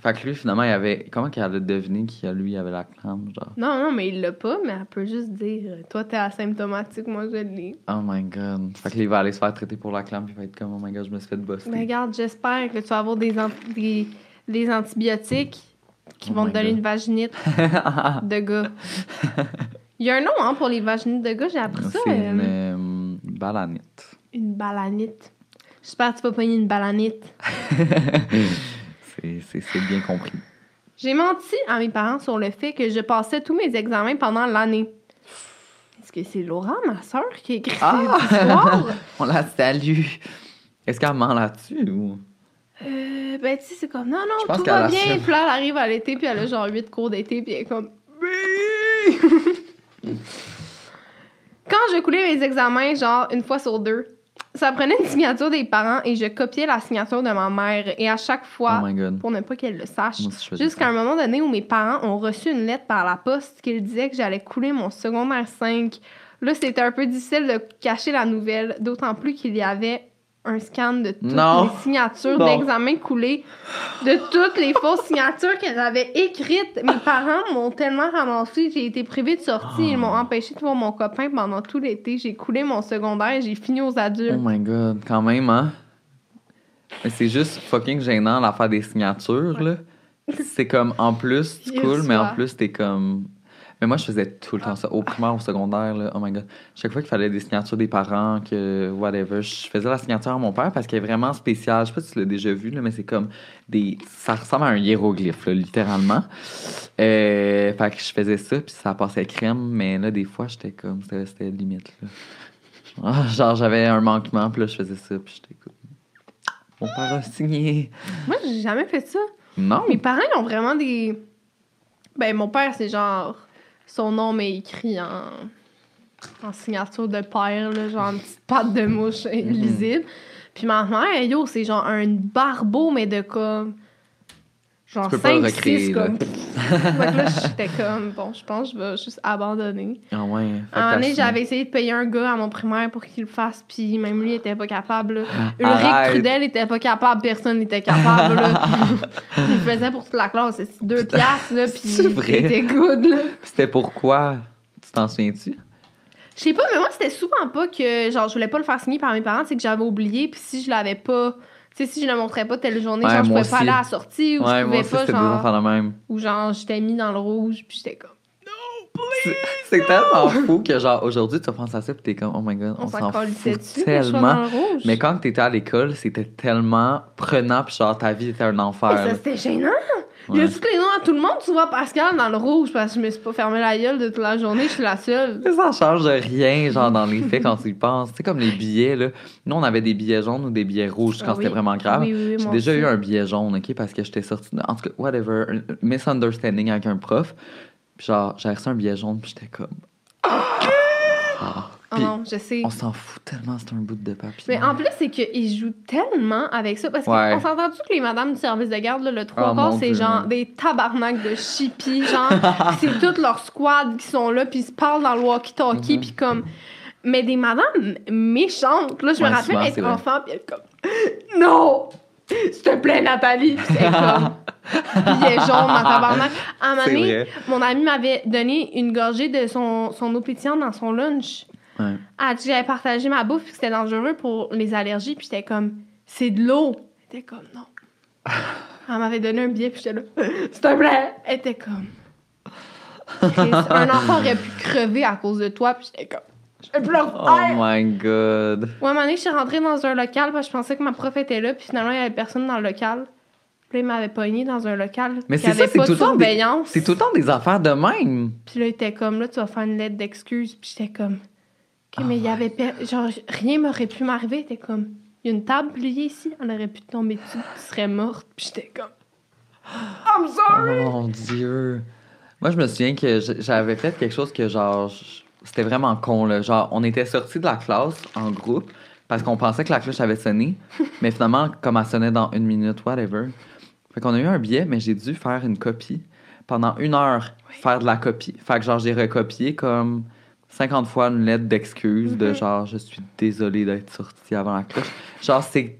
Fait que lui, finalement, il avait. Comment qu'il allait deviner qu'il lui avait la clame, genre? Non, non, mais il l'a pas, mais elle peut juste dire, toi, t'es asymptomatique, moi, je l'ai. Oh my god. Fait que lui, il va aller se faire traiter pour la clame, puis il va être comme, oh my god, je me suis fait bosser. Mais regarde, j'espère que tu vas avoir des, an- des, des antibiotiques qui Oh vont te donner God. une vaginite de gars. Il y a un nom hein, pour les vaginites de gars, j'ai appris ça. C'est euh, une euh, balanite. Une balanite. J'espère que tu vas pogner une balanite. C'est- bien compris. J'ai menti à mes parents sur le fait que je passais tous mes examens pendant l'année. Est-ce que c'est Laura, ma soeur, qui a écrit Ah! cette? On la salue. Est-ce qu'elle ment là-dessus ou? Euh, ben, tu sais, c'est comme, non, non, tout qu'elle va a bien. Puis là, elle arrive à l'été, puis elle a genre 8 cours d'été, puis elle est comme, Quand je coulais mes examens, genre une fois sur deux, ça prenait une signature des parents et je copiais la signature de ma mère. Et à chaque fois, Oh pour ne pas qu'elle le sache, jusqu'à un moment donné où mes parents ont reçu une lettre par la poste qui disait que j'allais couler mon secondaire 5. Là, c'était un peu difficile de cacher la nouvelle, d'autant plus qu'il y avait un scan de toutes Non. les signatures d'examen coulés, de toutes les fausses signatures qu'elles avaient écrites. Mes parents m'ont tellement ramassé, j'ai été privée de sortie, ils m'ont Ah. empêché de voir mon copain pendant tout l'été. J'ai coulé mon secondaire, j'ai fini aux Oh adultes. my god, quand même, hein? Mais c'est juste fucking gênant l'affaire des signatures, là. C'est comme, en plus, tu coules, mais en plus, t'es comme... Mais moi, je faisais tout le temps ça, au primaire, au secondaire, là. Oh my god. Chaque fois qu'il fallait des signatures des parents, que whatever, je faisais la signature à mon père parce qu'elle est vraiment spéciale. Je sais pas si tu l'as déjà vu, là, mais c'est comme des... Ça ressemble à un hiéroglyphe, là, littéralement. Euh, fait que je faisais ça, puis ça passait crème, mais là, des fois, j'étais comme... C'était c'était limite, là. Ah, Genre, j'avais un manquement, puis là, je faisais ça, puis j'étais comme... Mon père a signé. Moi, j'ai jamais fait ça. Non. Mes parents, ils ont vraiment des. Ben, mon père, c'est genre. Son nom m'est écrit en. En signature de père, là, genre une petite patte de mouche illisible. Puis ma mère, yo, c'est genre un barbeau, mais de comme. Genre Tu peux pas le 5 recréer, 6 là. comme. que là, j'étais comme, bon, je pense que je vais juste abandonner. Ah ouais. À un moment donné, j'avais essayé de payer un gars à mon primaire pour qu'il le fasse, puis même lui, il était pas capable. là. Ulrich Arrête. Trudel était pas capable, personne n'était capable. là. il le faisait pour toute la classe, c'est deux piastres, là, puis C'est vrai? il était good, là. C'était pourquoi? Tu t'en souviens-tu? Je sais pas, mais moi, c'était souvent pas que, genre, je voulais pas le faire signer par mes parents, c'est que j'avais oublié, puis si je l'avais pas, sais, si je le montrais pas telle journée, Ouais, genre, je pouvais pas aller à la sortie, ou ouais, je pouvais aussi, pas, genre, enfants de même. ou genre, j'étais mis dans le rouge, puis j'étais comme, C'est- C'est tellement fou que, genre, aujourd'hui, tu penses à ça, puis t'es comme, oh my god, on, on, s'en fout tellement. Mais quand t'étais à l'école, c'était tellement prenant, puis genre, ta vie était un enfer. Et ça, c'était gênant. Il y a tous les noms à tout le monde, tu vois Pascal dans le rouge parce que je me suis pas fermé la gueule de toute la journée, je suis la seule. Mais ça change de rien, genre, dans les faits, quand tu y penses. Sais, comme les billets, là. Nous, on avait des billets jaunes ou des billets rouges quand Ah c'était vraiment grave. Oui, oui, oui, J'ai déjà aussi. eu un billet jaune, OK, parce que j'étais sortie, de- en tout cas, whatever, un misunderstanding avec un prof. Puis genre, j'ai reçu un billet jaune, puis j'étais comme... Ah. Puis non, je sais. on s'en fout tellement, c'est un bout de papier. Mais en plus, c'est qu'ils jouent tellement avec ça. Parce qu'on Ouais. s'entend-tu que les madames du service de garde, là, le trois Oh, quarts, mon c'est genre des tabarnaks de chippies, genre, c'est toute leur squad qui sont là, puis ils se parlent dans le walkie-talkie, puis comme. Mais des madames méchantes. Là, je me Mhm. Rappelle souvent, être enfant, puis être comme. Non! S'il te plaît, Nathalie! Puis c'est comme. Billet jaune dans tabarnak. À un moment donné, mon ami m'avait donné une gorgée de son, son eau pétillante dans son lunch. Ouais. Ah, tu j'avais partagé ma bouffe puis que c'était dangereux pour les allergies puis j'étais comme c'est de l'eau. Elle était comme non. Elle m'avait donné un billet puis j'étais là s'il te plaît. Elle était comme un enfant aurait pu crever à cause de toi puis j'étais comme je le Oh my god. Ouais, à un moment donné, je suis rentrée dans un local parce que je pensais que ma prof était là puis finalement il y avait personne dans le local. Puis là, il m'avait pogné dans un local Mais qui c'est ça, avait c'est pas tout de surveillance. C'est tout le temps des affaires de même. Puis là, il était comme, là, tu vas faire une lettre d'excuse. Puis j'étais comme, OK, mais il y avait. per- Genre, rien m'aurait pu m'arriver. T'es comme, il y a une table pliée ici, elle aurait pu tomber dessus, tu serais morte. Puis j'étais comme, I'm sorry! Oh mon dieu. Moi, je me souviens que j'avais fait quelque chose que, genre, c'était vraiment con, là. Genre, on était sortis de la classe en groupe parce qu'on pensait que la cloche avait sonné. mais finalement, comme elle sonnait dans une minute, whatever. Fait qu'on a eu un billet, mais j'ai dû faire une copie. Pendant une heure, faire de la copie. Fait que, genre, j'ai recopié comme 50 fois une lettre d'excuse de genre, je suis désolée d'être sortie avant la cloche. Genre, c'est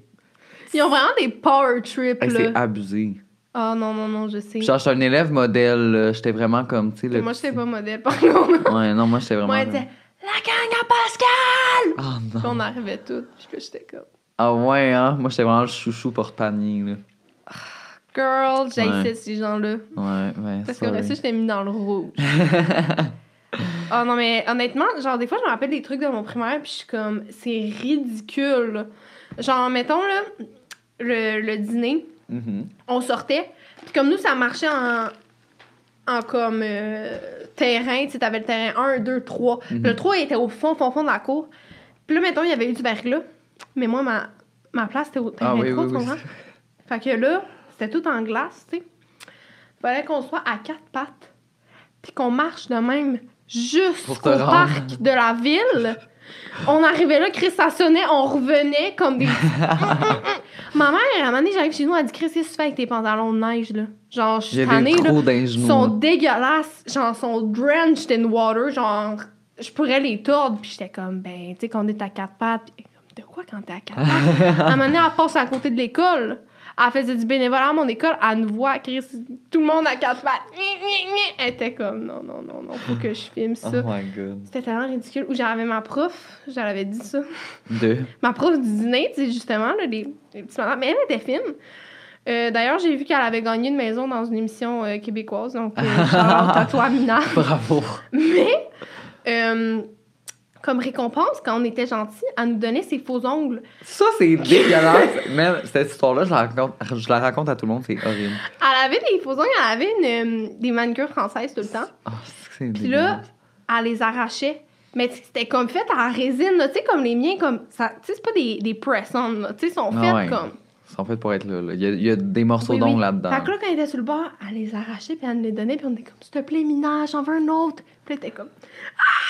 Ils ont vraiment des power trips, hey, c'est là. abusé. Oh non, non, non, je sais. Puis Genre, j'étais un élève modèle. là. J'étais vraiment comme, tu sais, le Moi, j'étais pas modèle, par contre. Ouais, non, moi, j'étais vraiment. Moi, elle était, la gang à Pascal! Ah Puis non. on arrivait toutes. Puis j'étais comme, Ah ouais, hein. Moi, j'étais vraiment le chouchou porte-panier, là. girl, j'ai Ouais. ces gens-là. Ouais, ouais. Parce que sorry. après ça, j'étais mis dans le rouge. oh non, mais honnêtement, genre, des fois, je me rappelle des trucs de mon primaire, puis je suis comme, c'est ridicule. Genre, mettons, là, le, le dîner, Mhm. on sortait, puis comme nous, ça marchait en, en comme euh, terrain, tu sais, t'avais le terrain 1, 2, 3. Mhm. Le 3, il était au fond, fond, fond de la cour. Puis là, mettons, il y avait eu du verglas, mais moi, ma, ma place, c'était au terrain Ah oui, 3, oui, tu oui. comprends? Fait que là, c'était tout en glace, tu sais. Fallait qu'on soit à quatre pattes, puis qu'on marche de même jusqu'au parc de la ville. On arrivait là, Chris, ça sonnait, on revenait comme des. Ma mère, à un moment donné, j'arrive chez nous, elle dit Chris, qu'est-ce que tu fais avec tes pantalons de neige, là? Genre, je suis tannée, là. Ils sont dégueulasses, genre, sont drenched in water, genre, je pourrais les tordre, puis j'étais comme, ben, tu sais, qu'on est à quatre pattes, comme, de quoi quand t'es à quatre pattes? à un moment donné, elle passe à côté de l'école. Elle faisait du bénévolat à mon école, elle nous voit, Chris, tout le monde à quatre pattes. Elle était comme, non, non, non, non, faut que je filme Oh ça. my god. C'était tellement ridicule. Ou j'avais ma prof, j'avais dit ça. Deux. Ma prof du dîner, tu sais, justement, là, les, les petits madames. Mais elle était fine. Euh, D'ailleurs, j'ai vu qu'elle avait gagné une maison dans une émission euh, québécoise. Donc, euh, à toi, Mina. Bravo. Mais, euh, comme récompense, quand on était gentils, elle nous donnait ses faux ongles. Ça, c'est dégueulasse. Mais cette histoire-là, je la raconte, je la raconte à tout le monde, c'est horrible. Elle avait des faux ongles, elle avait une, euh, des manucures françaises tout le temps. Ah, c'est Puis là, elle les arrachait. Mais c'était comme fait en résine, tu sais, comme les miens, comme ça. Tu sais, c'est pas des, des press-on. Tu sais, ils sont Ah faits ouais. comme. Ils sont faits pour être là. là. Il, y a, il y a des morceaux Oui, d'ongles oui. là-dedans. Fait que là, quand elle était sur le bord, elle les arrachait puis elle nous les donnait puis on était comme, s'il te plaît, Mina, j'en veux un autre. Puis elle était comme, ah!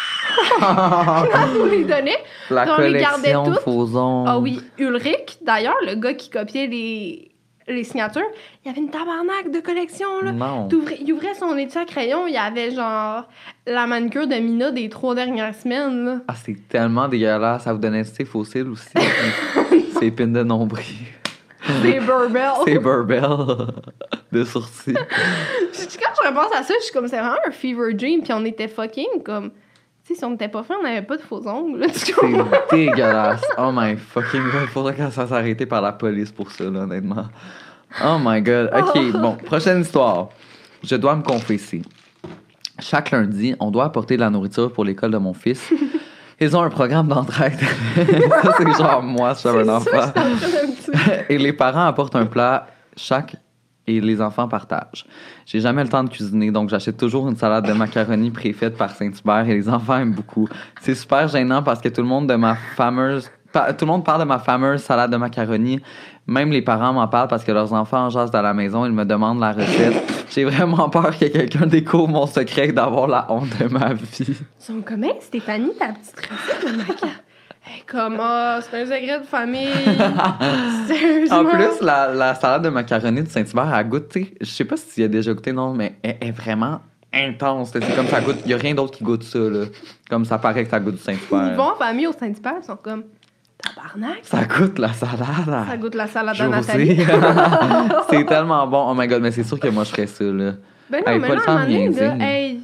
Nous les donnait. La on les gardait toutes. Ah oui, Ulrich, d'ailleurs, le gars qui copiait les, les signatures, il y avait une tabarnak de collection, là. Non. Il ouvrait son étui à crayon, il y avait genre la manucure de Mina des trois dernières semaines, là. Ah, c'est tellement dégueulasse. Ça vous donnait ses fossiles aussi. c'est épines de nombril. C'est Burbell. C'est Burbell de sourcils. Quand je repense à ça, je suis comme, c'est vraiment un fever dream, puis on était fucking comme. Sais, si on n'était pas fait, on n'avait pas de faux ongles? C'est dégueulasse. Oh my fucking god. Il faudrait que ça s'arrête par la police pour ça, là, honnêtement. Oh my god. Ok, bon. Prochaine histoire. Je dois me confesser. Chaque lundi, on doit apporter de la nourriture pour l'école de mon fils. Ils ont un programme d'entraide. ça, c'est genre moi, un enfant. je suis en train de me dire. et les parents apportent un plat chaque et les enfants partagent. J'ai jamais le temps de cuisiner, donc j'achète toujours une salade de macaroni préfaite par Saint-Hubert et les enfants aiment beaucoup. C'est super gênant parce que tout le monde de ma fameuse tout le monde parle de ma fameuse salade de macaroni. Même les parents m'en parlent parce que leurs enfants en jasent dans la maison. Ils me demandent la recette. J'ai vraiment peur que quelqu'un découvre mon secret et d'avoir la honte de ma vie. Ils sont comme, hey, Stéphanie, ta petite recette de maca. Hey, comme, ah, c'est un secret de famille. Sérieusement. En plus, la, la salade de macaroni de Saint-Hubert, elle goûte, je sais pas si tu y as déjà goûté, non, mais elle est vraiment intense. C'est comme ça goûte. Il y a rien d'autre qui goûte ça, là. Comme ça paraît que ça goûte du Ils Saint-Hubert. vont en famille au Saint-Hubert, ils sont comme, tabarnak. Ça goûte la salade. Ça goûte la salade de José. Nathalie. c'est tellement bon. Oh my god, mais c'est sûr que moi je ferais ça, là. Ben non, Hey, mais pas là, le temps à de là. hey,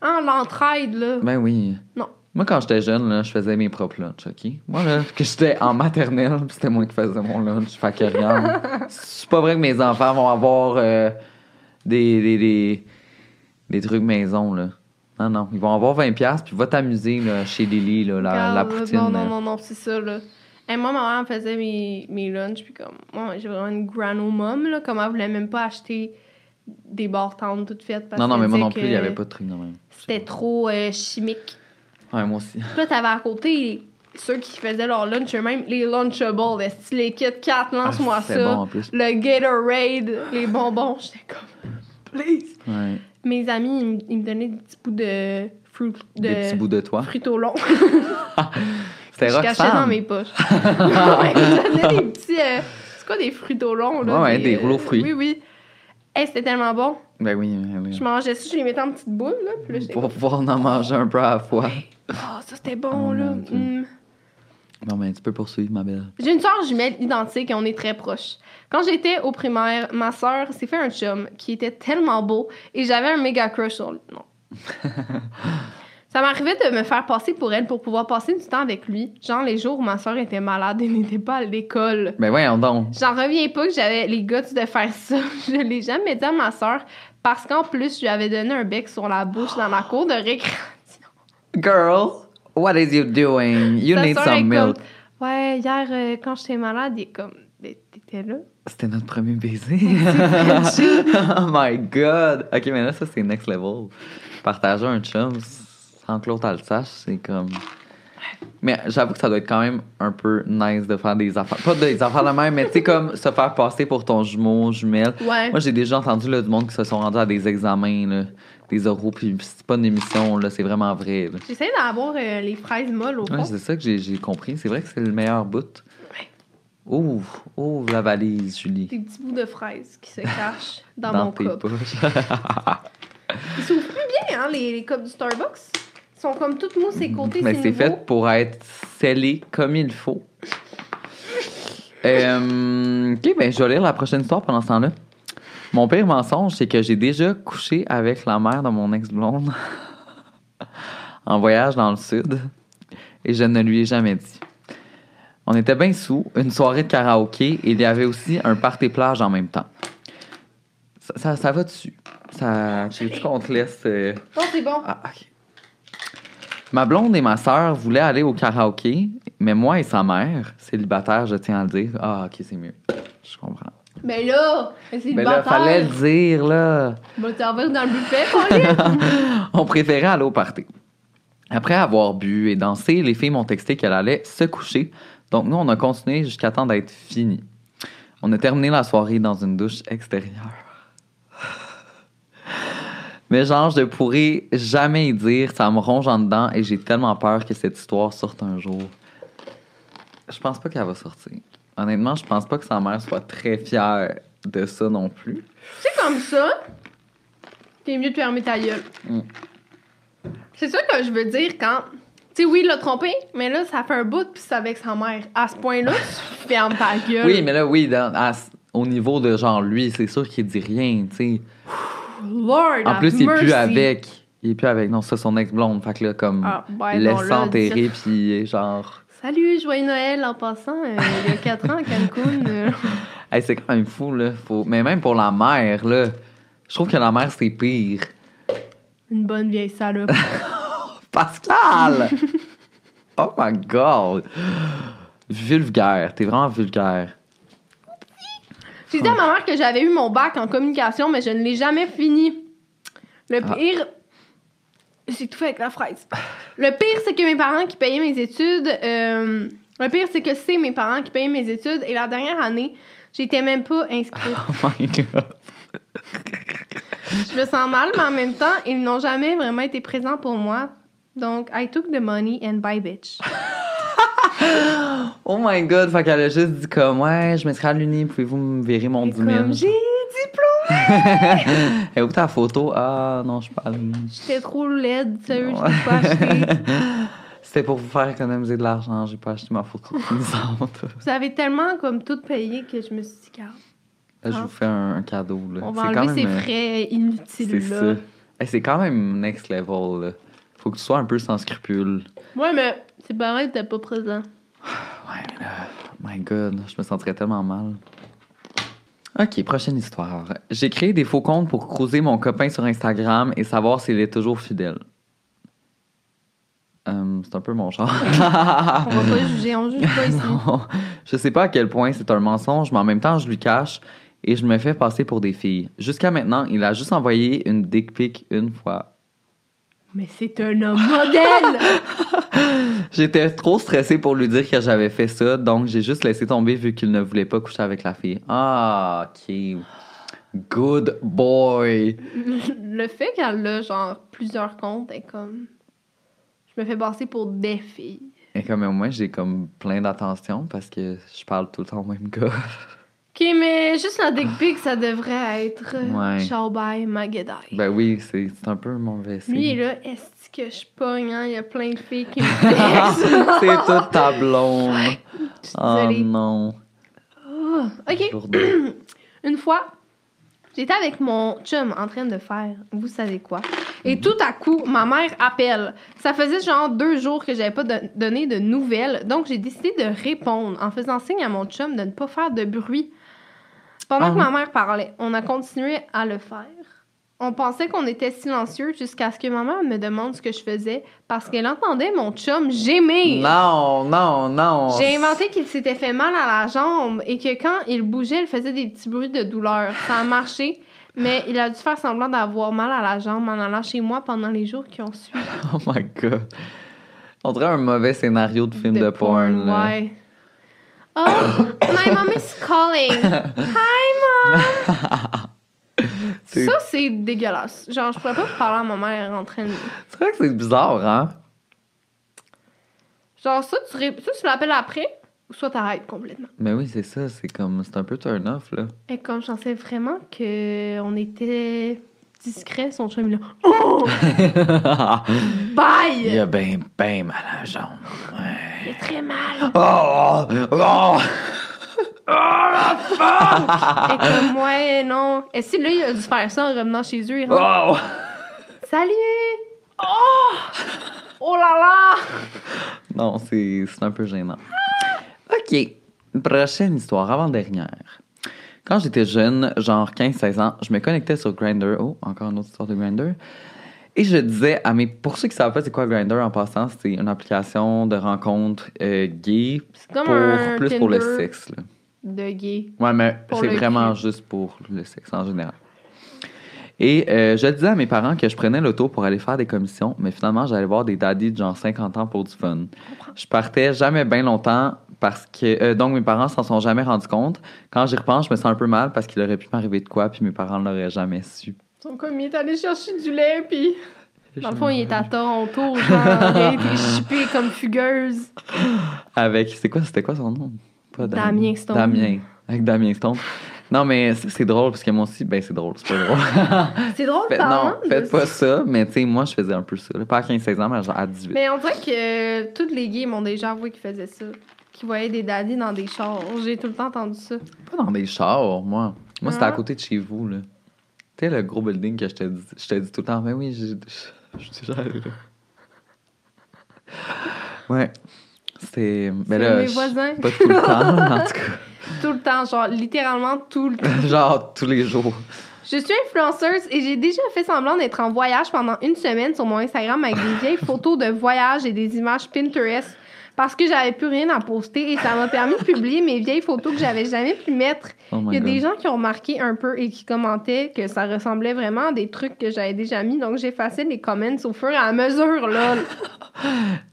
hein, l'entraide, là. Ben oui. Non. Moi, quand j'étais jeune, là, je faisais mes propres lunchs, OK? Moi, là, que j'étais en maternelle, c'était moi qui faisais mon lunch. Fait que regarde, c'est pas vrai que mes enfants vont avoir euh, des, des, des, des trucs maison, là. Non, non. Ils vont avoir 20$, puis va t'amuser, là, chez Lily, là, la, la poutine. Non, non, non, non, c'est ça, là. Et moi, ma mère faisait mes, mes lunchs, puis comme, moi, j'ai vraiment une grano-mom, là, comme elle voulait même pas acheter des barres tendres toutes faites. Parce Non, non, mais moi non plus, il y avait pas de trucs de même. C'était trop euh, chimique. Ouais, moi aussi. Puis là, t'avais à côté ceux qui faisaient leur lunch eux-mêmes, les Lunchables, les les Kit Kat, lance-moi Ah, ça. bon, en plus. Le Gatorade, les bonbons, j'étais comme, please. Ouais. Mes amis, ils, me- ils me donnaient des petits bouts de fruit, de Des petits bouts de toi. fruits au long. C'était Je cachais dans mes poches. ouais, ils me donnaient des petits. euh, c'est quoi des fruits au long, là? Ouais, ouais, des rouleaux euh, fruits. Oui, oui. Hey, c'était tellement bon. Ben oui, ben oui. Je mangeais ça, je les mettais en petites boules, là. Puis là, Pour pouvoir en manger un peu à la fois. Ah, ça c'était bon, Oh, là. Mm. Non, mais tu peux poursuivre, ma belle. J'ai une soeur jumelle identique et on est très proches. Quand j'étais au primaire, ma soeur s'est fait un chum qui était tellement beau et j'avais un méga crush sur lui. Non. Ça m'arrivait de me faire passer pour elle pour pouvoir passer du temps avec lui. Genre les jours où ma soeur était malade et n'était pas à l'école. Ben voyons donc. J'en reviens pas que j'avais les guts de faire ça. Je l'ai jamais dit à ma soeur parce qu'en plus, je lui avais donné un bec sur la bouche dans la cour de récréation. Girl, what is you doing? You need some milk. comme, Ouais, hier, euh, quand j'étais malade, il est comme, t'étais là? C'était notre premier baiser. oh my god. Ok, mais là, ça, c'est next level. Partager un chum sans que l'autre elle le sache, c'est comme. Mais j'avoue que ça doit être quand même un peu nice de faire des affaires. Pas des affaires de même, mais tu sais, comme se faire passer pour ton jumeau, jumelle. Ouais. Moi, j'ai déjà entendu là, du monde qui se sont rendus à des examens, là, des oraux, puis c'est pas une émission, là, c'est vraiment vrai. J'essaie d'avoir euh, les fraises molles au fond. Ouais, c'est ça que j'ai compris. C'est vrai que c'est le meilleur bout. Ouvre, ouvre la valise, Julie. Des petits bouts de fraises qui se cachent dans, Dans mon tes cup. poches. Ils s'ouvrent plus bien, hein, les, les cups du Starbucks. Sont comme toutes mousses et côtés, Mais c'est fait pour être scellé comme il faut. Euh, ok, ben je vais lire la prochaine histoire pendant ce temps-là. Mon pire mensonge, c'est que j'ai déjà couché avec la mère de mon ex-blonde en voyage dans le sud et je ne lui ai jamais dit. On était bien sous, une soirée de karaoké et il y avait aussi un party plage en même temps. Ça, ça, ça va dessus. Ça, tu veux qu'on te laisse. euh, Non, c'est bon. ah, ok. Ma blonde et ma sœur voulaient aller au karaoké, mais moi et sa mère, célibataire, je tiens à le dire. Ah, ok, c'est mieux. Je comprends. Mais là, c'est Mais là, fallait le dire, là. Va te servir dans le buffet. On préférait aller au party. Après avoir bu et dansé, les filles m'ont texté qu'elle allait se coucher. Donc, nous, on a continué jusqu'à temps d'être fini. On a terminé la soirée dans une douche extérieure. Mais genre, je ne pourrais jamais y dire. Ça me ronge en dedans et j'ai tellement peur que cette histoire sorte un jour. Je pense pas qu'elle va sortir. Honnêtement, je pense pas que sa mère soit très fière de ça non plus. C'est comme ça. T'es mieux de fermer ta gueule. Mm. C'est ça que je veux dire quand. Tu sais, oui, il l'a trompé, mais là, ça fait un bout, puis c'est avec sa mère. À ce point-là, tu fermes ta gueule. Oui, mais là, oui, dans- à- au niveau de genre lui, c'est sûr qu'il dit rien, tu sais. Lord, En plus, il est plus avec. Il est plus avec. Non, ça, son ex-blonde. Fait que là, comme. Ah, ben laisse dis- puis genre. Salut, joyeux Noël en passant. euh, il y a 4 ans à Cancun. euh. Hey, c'est quand même fou, là. Faut... Mais même pour la mère, là. Je trouve que la mère, c'est pire. Une bonne vieille salope. Pascal! oh my god! Vulgaire. T'es vraiment vulgaire. J'ai dit à ma mère que j'avais eu mon bac en communication, mais je ne l'ai jamais fini. Le Ah. pire. C'est tout fait avec la fraise. Le pire, c'est que mes parents qui payaient mes études. euh, Le pire, c'est que c'est mes parents qui payaient mes études. Et la dernière année, j'étais même pas inscrite. Oh my god. Je me sens mal, mais en même temps, ils n'ont jamais vraiment été présents pour moi. Donc, I took the money and bye, bitch. Oh my god. Fait qu'elle a juste dit comme, ouais, je mettrai à l'uni, pouvez-vous me virer mon Et 10 000? comme j'ai diplôme, Et où ta photo? Ah, non, je suis pas à l'uni. j'étais trop laide, sérieux, je l'ai pas acheté. C'était pour vous faire économiser de l'argent. J'ai pas acheté ma photo. Vous avez tellement comme tout payé que je me suis dit, Garde, Là, je vous fais un, un cadeau. Là. on va C'est enlever quand ces même, euh, frais C'est inutiles ça. là. Hey, c'est quand même next level. Là. Faut que tu sois un peu sans scrupules. Ouais, mais ses parents étaient pas présents. Ouais, mais là, my god, je me sentirais tellement mal. Ok, prochaine histoire. J'ai créé des faux comptes pour croiser mon copain sur Instagram et savoir s'il est toujours fidèle. Euh, c'est un peu mon genre. On va pas juger, on juge pas ici. Non. Je sais pas à quel point c'est un mensonge, mais en même temps, je lui cache et je me fais passer pour des filles. Jusqu'à maintenant, il a juste envoyé une dick pic une fois. Mais c'est un homme modèle! J'étais trop stressée pour lui dire que j'avais fait ça, donc j'ai juste laissé tomber vu qu'il ne voulait pas coucher avec la fille. Ah, ok. Good boy. Le fait qu'elle a genre plusieurs comptes est comme. Je me fais passer pour des filles. Et comme moi, j'ai comme plein d'attention parce que je parle tout le temps au même gars. Ok, mais juste la dick pic, ça devrait être euh, Ouais. bye, Magadai. Ben oui, c'est c'est un peu mon WC. Lui, il est là, est-ce que je pogne, hein? Il y a plein de filles qui me textent. c'est toute ta blonde. Oh Désolée. non. Ok, Jourdain. une fois, j'étais avec mon chum en train de faire vous savez quoi. Et tout à coup, ma mère appelle. Ça faisait genre deux jours que j'avais pas don- donné de nouvelles. Donc, j'ai décidé de répondre en faisant signe à mon chum de ne pas faire de bruit. Pendant que Ah. ma mère parlait, on a continué à le faire. On pensait qu'on était silencieux jusqu'à ce que ma mère me demande ce que je faisais parce qu'elle entendait mon chum gémir. Non, non, non. J'ai inventé qu'il s'était fait mal à la jambe et que quand il bougeait, il faisait des petits bruits de douleur. Ça a marché, mais il a dû faire semblant d'avoir mal à la jambe en allant chez moi pendant les jours qui ont suivi. Oh my god. On dirait un mauvais scénario de film de, porn. Ouais. Oh, my mom is calling. Hi, mom. Ça, c'est dégueulasse. Genre, je pourrais pas parler à ma mère en train de... C'est vrai que c'est bizarre, hein? Genre, ça, tu, ré- ça, tu l'appelles après, ou soit t'arrêtes complètement. Mais oui, c'est ça. C'est comme. C'est un peu turn off, là. Et comme je pensais vraiment qu'on était discret, son chum, il est là. Oh! Bye! Il a ben, ben mal à la jambe. Il est très mal. Oh! Oh! Et comme, ouais, non. Et si là, il a dû faire ça en revenant chez eux, il rentre. Oh! Salut! Oh! Oh là là! Non, c'est c'est un peu gênant. OK. Prochaine histoire, avant-dernière. Quand j'étais jeune, genre 15-16 ans, je me connectais sur Grindr. Oh, encore une autre histoire de Grindr. Et je disais à mes. Pour ceux qui savent pas c'est quoi Grindr en passant, c'est une application de rencontre euh, gay C'est comme pour, un plus pour le sexe. Là. De gay. Ouais, mais c'est vraiment juste pour le sexe en général. Et euh, je disais à mes parents que je prenais l'auto pour aller faire des commissions, mais finalement, j'allais voir des daddies de genre 50 ans pour du fun. Je partais jamais bien longtemps Parce que, euh, donc, mes parents s'en sont jamais rendus compte. Quand j'y repense, je me sens un peu mal parce qu'il aurait pu m'arriver de quoi, puis mes parents ne l'auraient jamais su. Ils sont comme, il est allé chercher du lait, puis. Dans le fond, il est à Toronto, genre, il a été shippé comme fugueuse. Avec, c'est quoi, c'était quoi son nom? Pas Damien Stone. Damien, avec Damien Stone. Non, mais c'est drôle parce que moi aussi, ben c'est drôle, c'est pas drôle. C'est drôle, Faites- parlant non, faites pas ça. mais tu sais, moi, je faisais un peu ça. là. Pas à 15-16 ans, mais genre à 18. Mais on dirait que euh, toutes les gays m'ont déjà avoué qu'ils faisaient ça. Qu'ils voyaient des daddies dans des chars. J'ai tout le temps entendu ça. Pas dans des chars, moi. Moi, c'était à Ah. côté de chez vous, là. Tu sais, le gros building que je te dis, je dis tout le temps. Mais oui, j'ai- je suis déjà allé là. Ouais. C'était. C'est là. mes voisins. Pas tout le temps, en tout Tout le temps, genre littéralement tout le temps. cas. Genre tous les jours. Je suis influenceuse et j'ai déjà fait semblant d'être en voyage pendant une semaine sur mon Instagram avec des vieilles photos de voyage et des images Pinterest parce que j'avais plus rien à poster et ça m'a permis de publier mes vieilles photos que j'avais jamais pu mettre. Oh Il y a God. des gens qui ont remarqué un peu et qui commentaient que ça ressemblait vraiment à des trucs que j'avais déjà mis donc j'effaçais les comments au fur et à mesure là.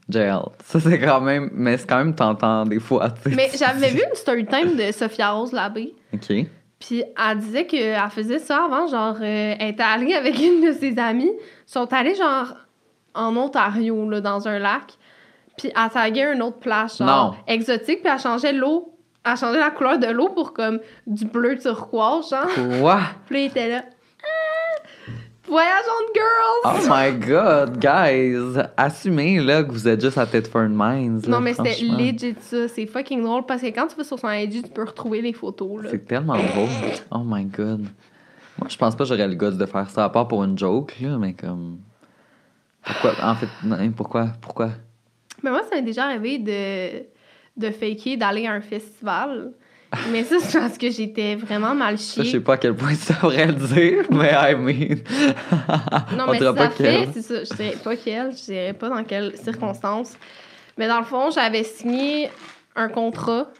Jail. Ça, c'est quand même. Mais c'est quand même tentant des fois. Mais j'avais vu une story time de Sophia Rose Labbé. Ok. Puis elle disait qu'elle faisait ça avant, genre, euh, elle était allée avec une de ses amies, ils sont allés, genre, en Ontario, là, dans un lac, puis elle taguait une autre plage, genre, Non. exotique, puis elle changeait l'eau, elle changeait la couleur de l'eau pour, comme, du bleu turquoise, genre. Quoi? Puis là, il était là, ah, voyage on girls! Oh my god, guys! Assumez là que vous êtes juste à Thetford Mines. là, non, mais c'était legit ça, c'est fucking drôle, parce que quand tu vas sur son IG, tu peux retrouver les photos, là. C'est tellement drôle. Oh my god. Moi, je pense pas que j'aurais le gosse de faire ça, à part pour une joke, là, mais comme. Pourquoi? En fait, non, pourquoi? Pourquoi? Mais moi, ça m'est déjà arrivé de, de faker d'aller à un festival. Mais ça, c'est parce que j'étais vraiment mal Ça, je sais chiée. pas à quel point ça devrait le dire, mais I mean. Non, On mais dira ça pas fait, c'est ça. Je dirais pas quelle, je dirais pas dans quelles circonstances. Mais dans le fond, j'avais signé un contrat.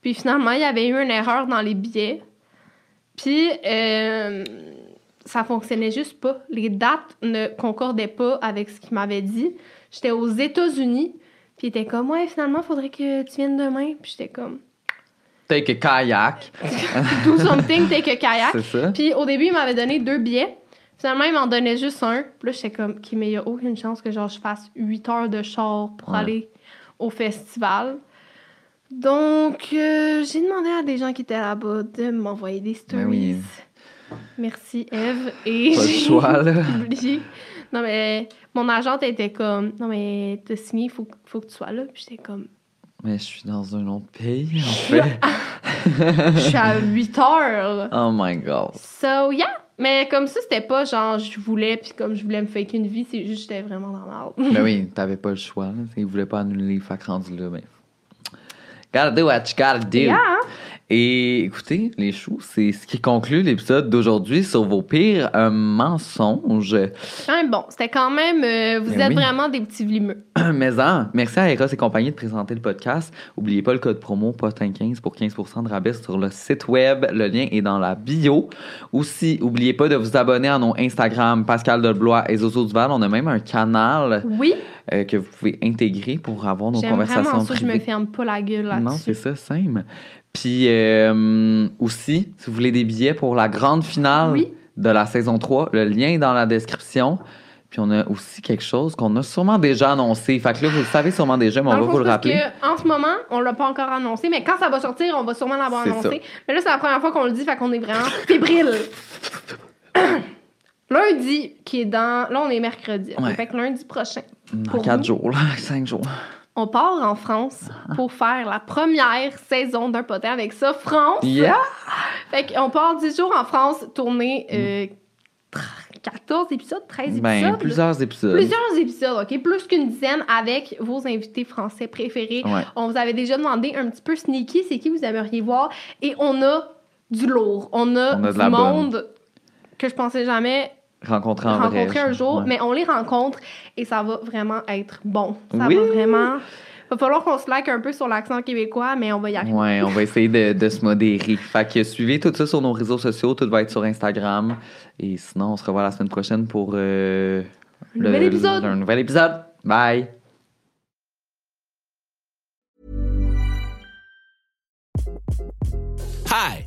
Puis finalement, il y avait eu une erreur dans les billets. Puis euh, ça fonctionnait juste pas. Les dates ne concordaient pas avec ce qu'il m'avait dit. J'étais aux États-Unis. Puis il était comme, ouais, finalement, faudrait que tu viennes demain. Puis j'étais comme, Take a kayak. do something, take a kayak. C'est ça? Puis au début, il m'avait donné deux billets. Finalement, il m'en donnait juste un. Puis là, j'étais comme, mais il n'y a aucune chance que genre, je fasse 8 heures de char pour Ouais. aller au festival. Donc, euh, j'ai demandé à des gens qui étaient là-bas de m'envoyer des stories. Ben oui. Merci, Eve. Et Pas j'ai choix, là. publié. Non, mais mon agente était comme, non, mais t'as signé, il faut, faut que tu sois là. Puis j'étais comme, Mais je suis dans un autre pays, en fait. je suis à 8 heures. Oh my god. So, yeah. Mais comme ça, c'était pas genre je voulais, puis comme je voulais me faire une vie, c'est juste j'étais vraiment dans l'ordre. Mais oui, t'avais pas le choix. Là. Ils voulaient pas annuler les facs rendus là. Mais... Gotta do what you gotta do. Yeah. Et écoutez, les choux, c'est ce qui conclut l'épisode d'aujourd'hui sur vos pires euh, mensonges. Même bon. C'était quand même. euh, vous Mais êtes oui. vraiment des petits vlimeux. Mais en, merci à Eros et compagnie de présenter le podcast. Oubliez pas le code promo POTIN15 pour 15% de rabais sur le site web. Le lien est dans la bio. Aussi, oubliez pas de vous abonner à nos Instagram, Pascal Delblois et Zozo Duval. On a même un canal Oui. euh, que vous pouvez intégrer pour avoir nos conversations vraiment ça, je me ferme pas la gueule Non, c'est là-dessus. ça, Sam. Puis euh, aussi, si vous voulez des billets pour la grande finale Oui. de la saison 3, le lien est dans la description. Puis on a aussi quelque chose qu'on a sûrement déjà annoncé. Fait que là, vous le savez sûrement déjà, mais on va vous le rappeler. que, en ce moment, on l'a pas encore annoncé, mais quand ça va sortir, on va sûrement l'avoir annoncé. Mais là, c'est la première fois qu'on le dit, fait qu'on est vraiment fébrile. lundi, qui est dans. Là, on est mercredi. Ouais. Fait que lundi prochain, Dans pour 4 vous. jours, là, 5 jours. On part en France pour faire la première saison d'un potin avec ça, France. Yeah! Fait qu'on part 10 jours en France, tourner euh, 14 épisodes, 13 épisodes. Ben, plusieurs épisodes. Plusieurs épisodes, OK? Plus qu'une dizaine avec vos invités français préférés. Ouais. On vous avait déjà demandé un petit peu sneaky, c'est qui vous aimeriez voir? Et on a du lourd. On a, On a de du bonne. monde que je pensais jamais Rencontrer en vrai. rencontrer un jour, Ouais. mais on les rencontre et ça va vraiment être bon. Ça Oui. va vraiment... Va falloir qu'on se like un peu sur l'accent québécois, mais on va y arriver. Ouais, on va essayer de, de se modérer. Fait que suivez tout ça sur nos réseaux sociaux. Tout va être sur Instagram. Et sinon, on se revoit la semaine prochaine pour euh, Un nouvel épisode. un nouvel épisode. Bye! Hi,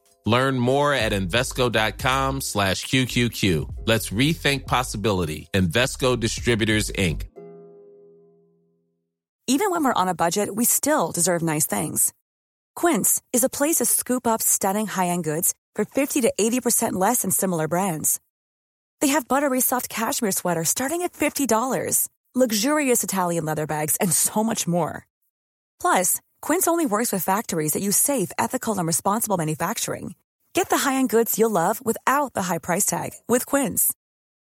Learn more at Invesco.com slash QQQ. Let's rethink possibility. Invesco Distributors, Inc. Even when we're on a budget, we still deserve nice things. Quince is a place to scoop up stunning high-end goods for 50 to 80% less than similar brands. They have buttery soft cashmere sweaters starting at $50, luxurious Italian leather bags, and so much more. Plus, Quince only works with factories that use safe, ethical, and responsible manufacturing. Get the high-end goods you'll love without the high price tag with Quince.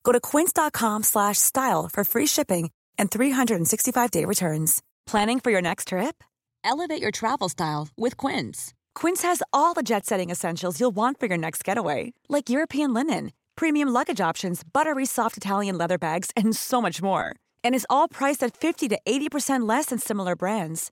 Go to quince.com slash style for free shipping and 365-day returns. Planning for your next trip? Elevate your travel style with Quince. Quince has all the jet-setting essentials you'll want for your next getaway, like European linen, premium luggage options, buttery soft Italian leather bags, and so much more. And is all priced at 50 to 80% less than similar brands.